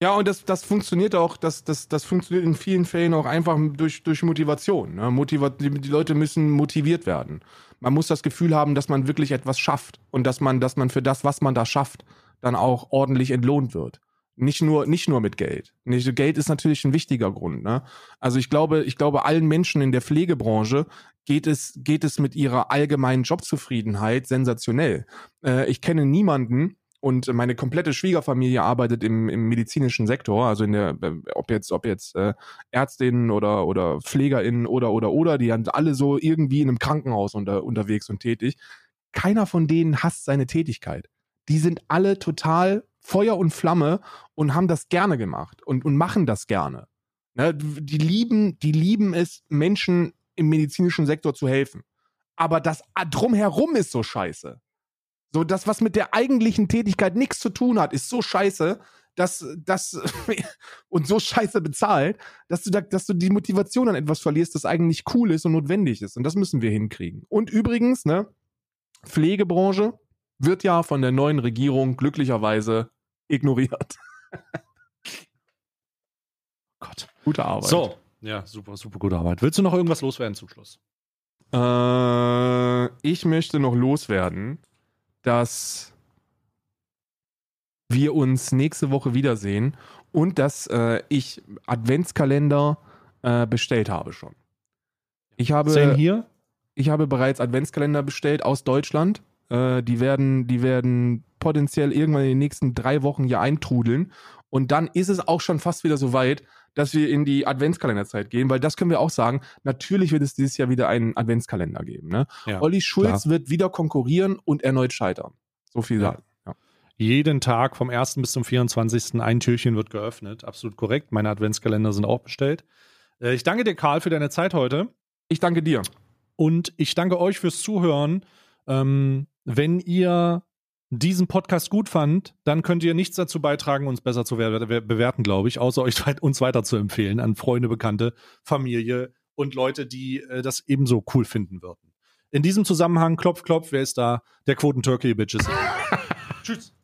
Ja, und das, das funktioniert auch, das, das, das funktioniert in vielen Fällen auch einfach durch, durch Motivation. Ne? Motiva die, die Leute müssen motiviert werden. Man muss das Gefühl haben, dass man wirklich etwas schafft und dass man, dass man für das, was man da schafft, dann auch ordentlich entlohnt wird. Nicht nur, nicht nur mit Geld. Geld ist natürlich ein wichtiger Grund. Ne? Also ich glaube, ich glaube, allen Menschen in der Pflegebranche geht es, geht es mit ihrer allgemeinen Jobzufriedenheit sensationell. Äh, ich kenne niemanden, und meine komplette Schwiegerfamilie arbeitet im, im medizinischen Sektor, also in der, äh, ob jetzt, ob jetzt äh, Ärztinnen oder, oder PflegerInnen oder, oder, oder, die sind alle so irgendwie in einem Krankenhaus unter, unterwegs und tätig. Keiner von denen hasst seine Tätigkeit. Die sind alle total Feuer und Flamme und haben das gerne gemacht und, und machen das gerne. Ne, die lieben, die lieben es, Menschen im medizinischen Sektor zu helfen. Aber das drumherum ist so scheiße. So, das, was mit der eigentlichen Tätigkeit nichts zu tun hat, ist so scheiße, dass das und so scheiße bezahlt, dass du da, dass du die Motivation an etwas verlierst, das eigentlich cool ist und notwendig ist. Und das müssen wir hinkriegen. Und übrigens, ne, Pflegebranche wird ja von der neuen Regierung glücklicherweise ignoriert. Gott. Gute Arbeit. So. Ja, super, super gute Arbeit. Willst du noch irgendwas loswerden zum Schluss? Äh, ich möchte noch loswerden, dass wir uns nächste Woche wiedersehen und dass äh, ich Adventskalender äh, bestellt habe schon. Ich Same habe, hier? ich habe bereits Adventskalender bestellt aus Deutschland. Äh, die, werden, die werden potenziell irgendwann in den nächsten drei Wochen hier eintrudeln. Und dann ist es auch schon fast wieder so weit, dass wir in die Adventskalenderzeit gehen, weil das können wir auch sagen. Natürlich wird es dieses Jahr wieder einen Adventskalender geben. Ne? Ja. Olli Schulz wird wieder konkurrieren und erneut scheitern. So viel Ja. sagen. Ja. jeden Tag vom 1. bis zum 24. ein Türchen wird geöffnet. Absolut korrekt. Meine Adventskalender sind auch bestellt. Äh, ich danke dir, Karl, für deine Zeit heute. Ich danke dir. Und ich danke euch fürs Zuhören. Ähm, wenn ihr diesen Podcast gut fand, dann könnt ihr nichts dazu beitragen, uns besser zu bewerten, glaube ich, außer euch uns weiter zu empfehlen an Freunde, Bekannte, Familie und Leute, die äh, das ebenso cool finden würden. In diesem Zusammenhang, klopf, klopf, wer ist da? Der Quoten-Turkey, Bitches. Tschüss.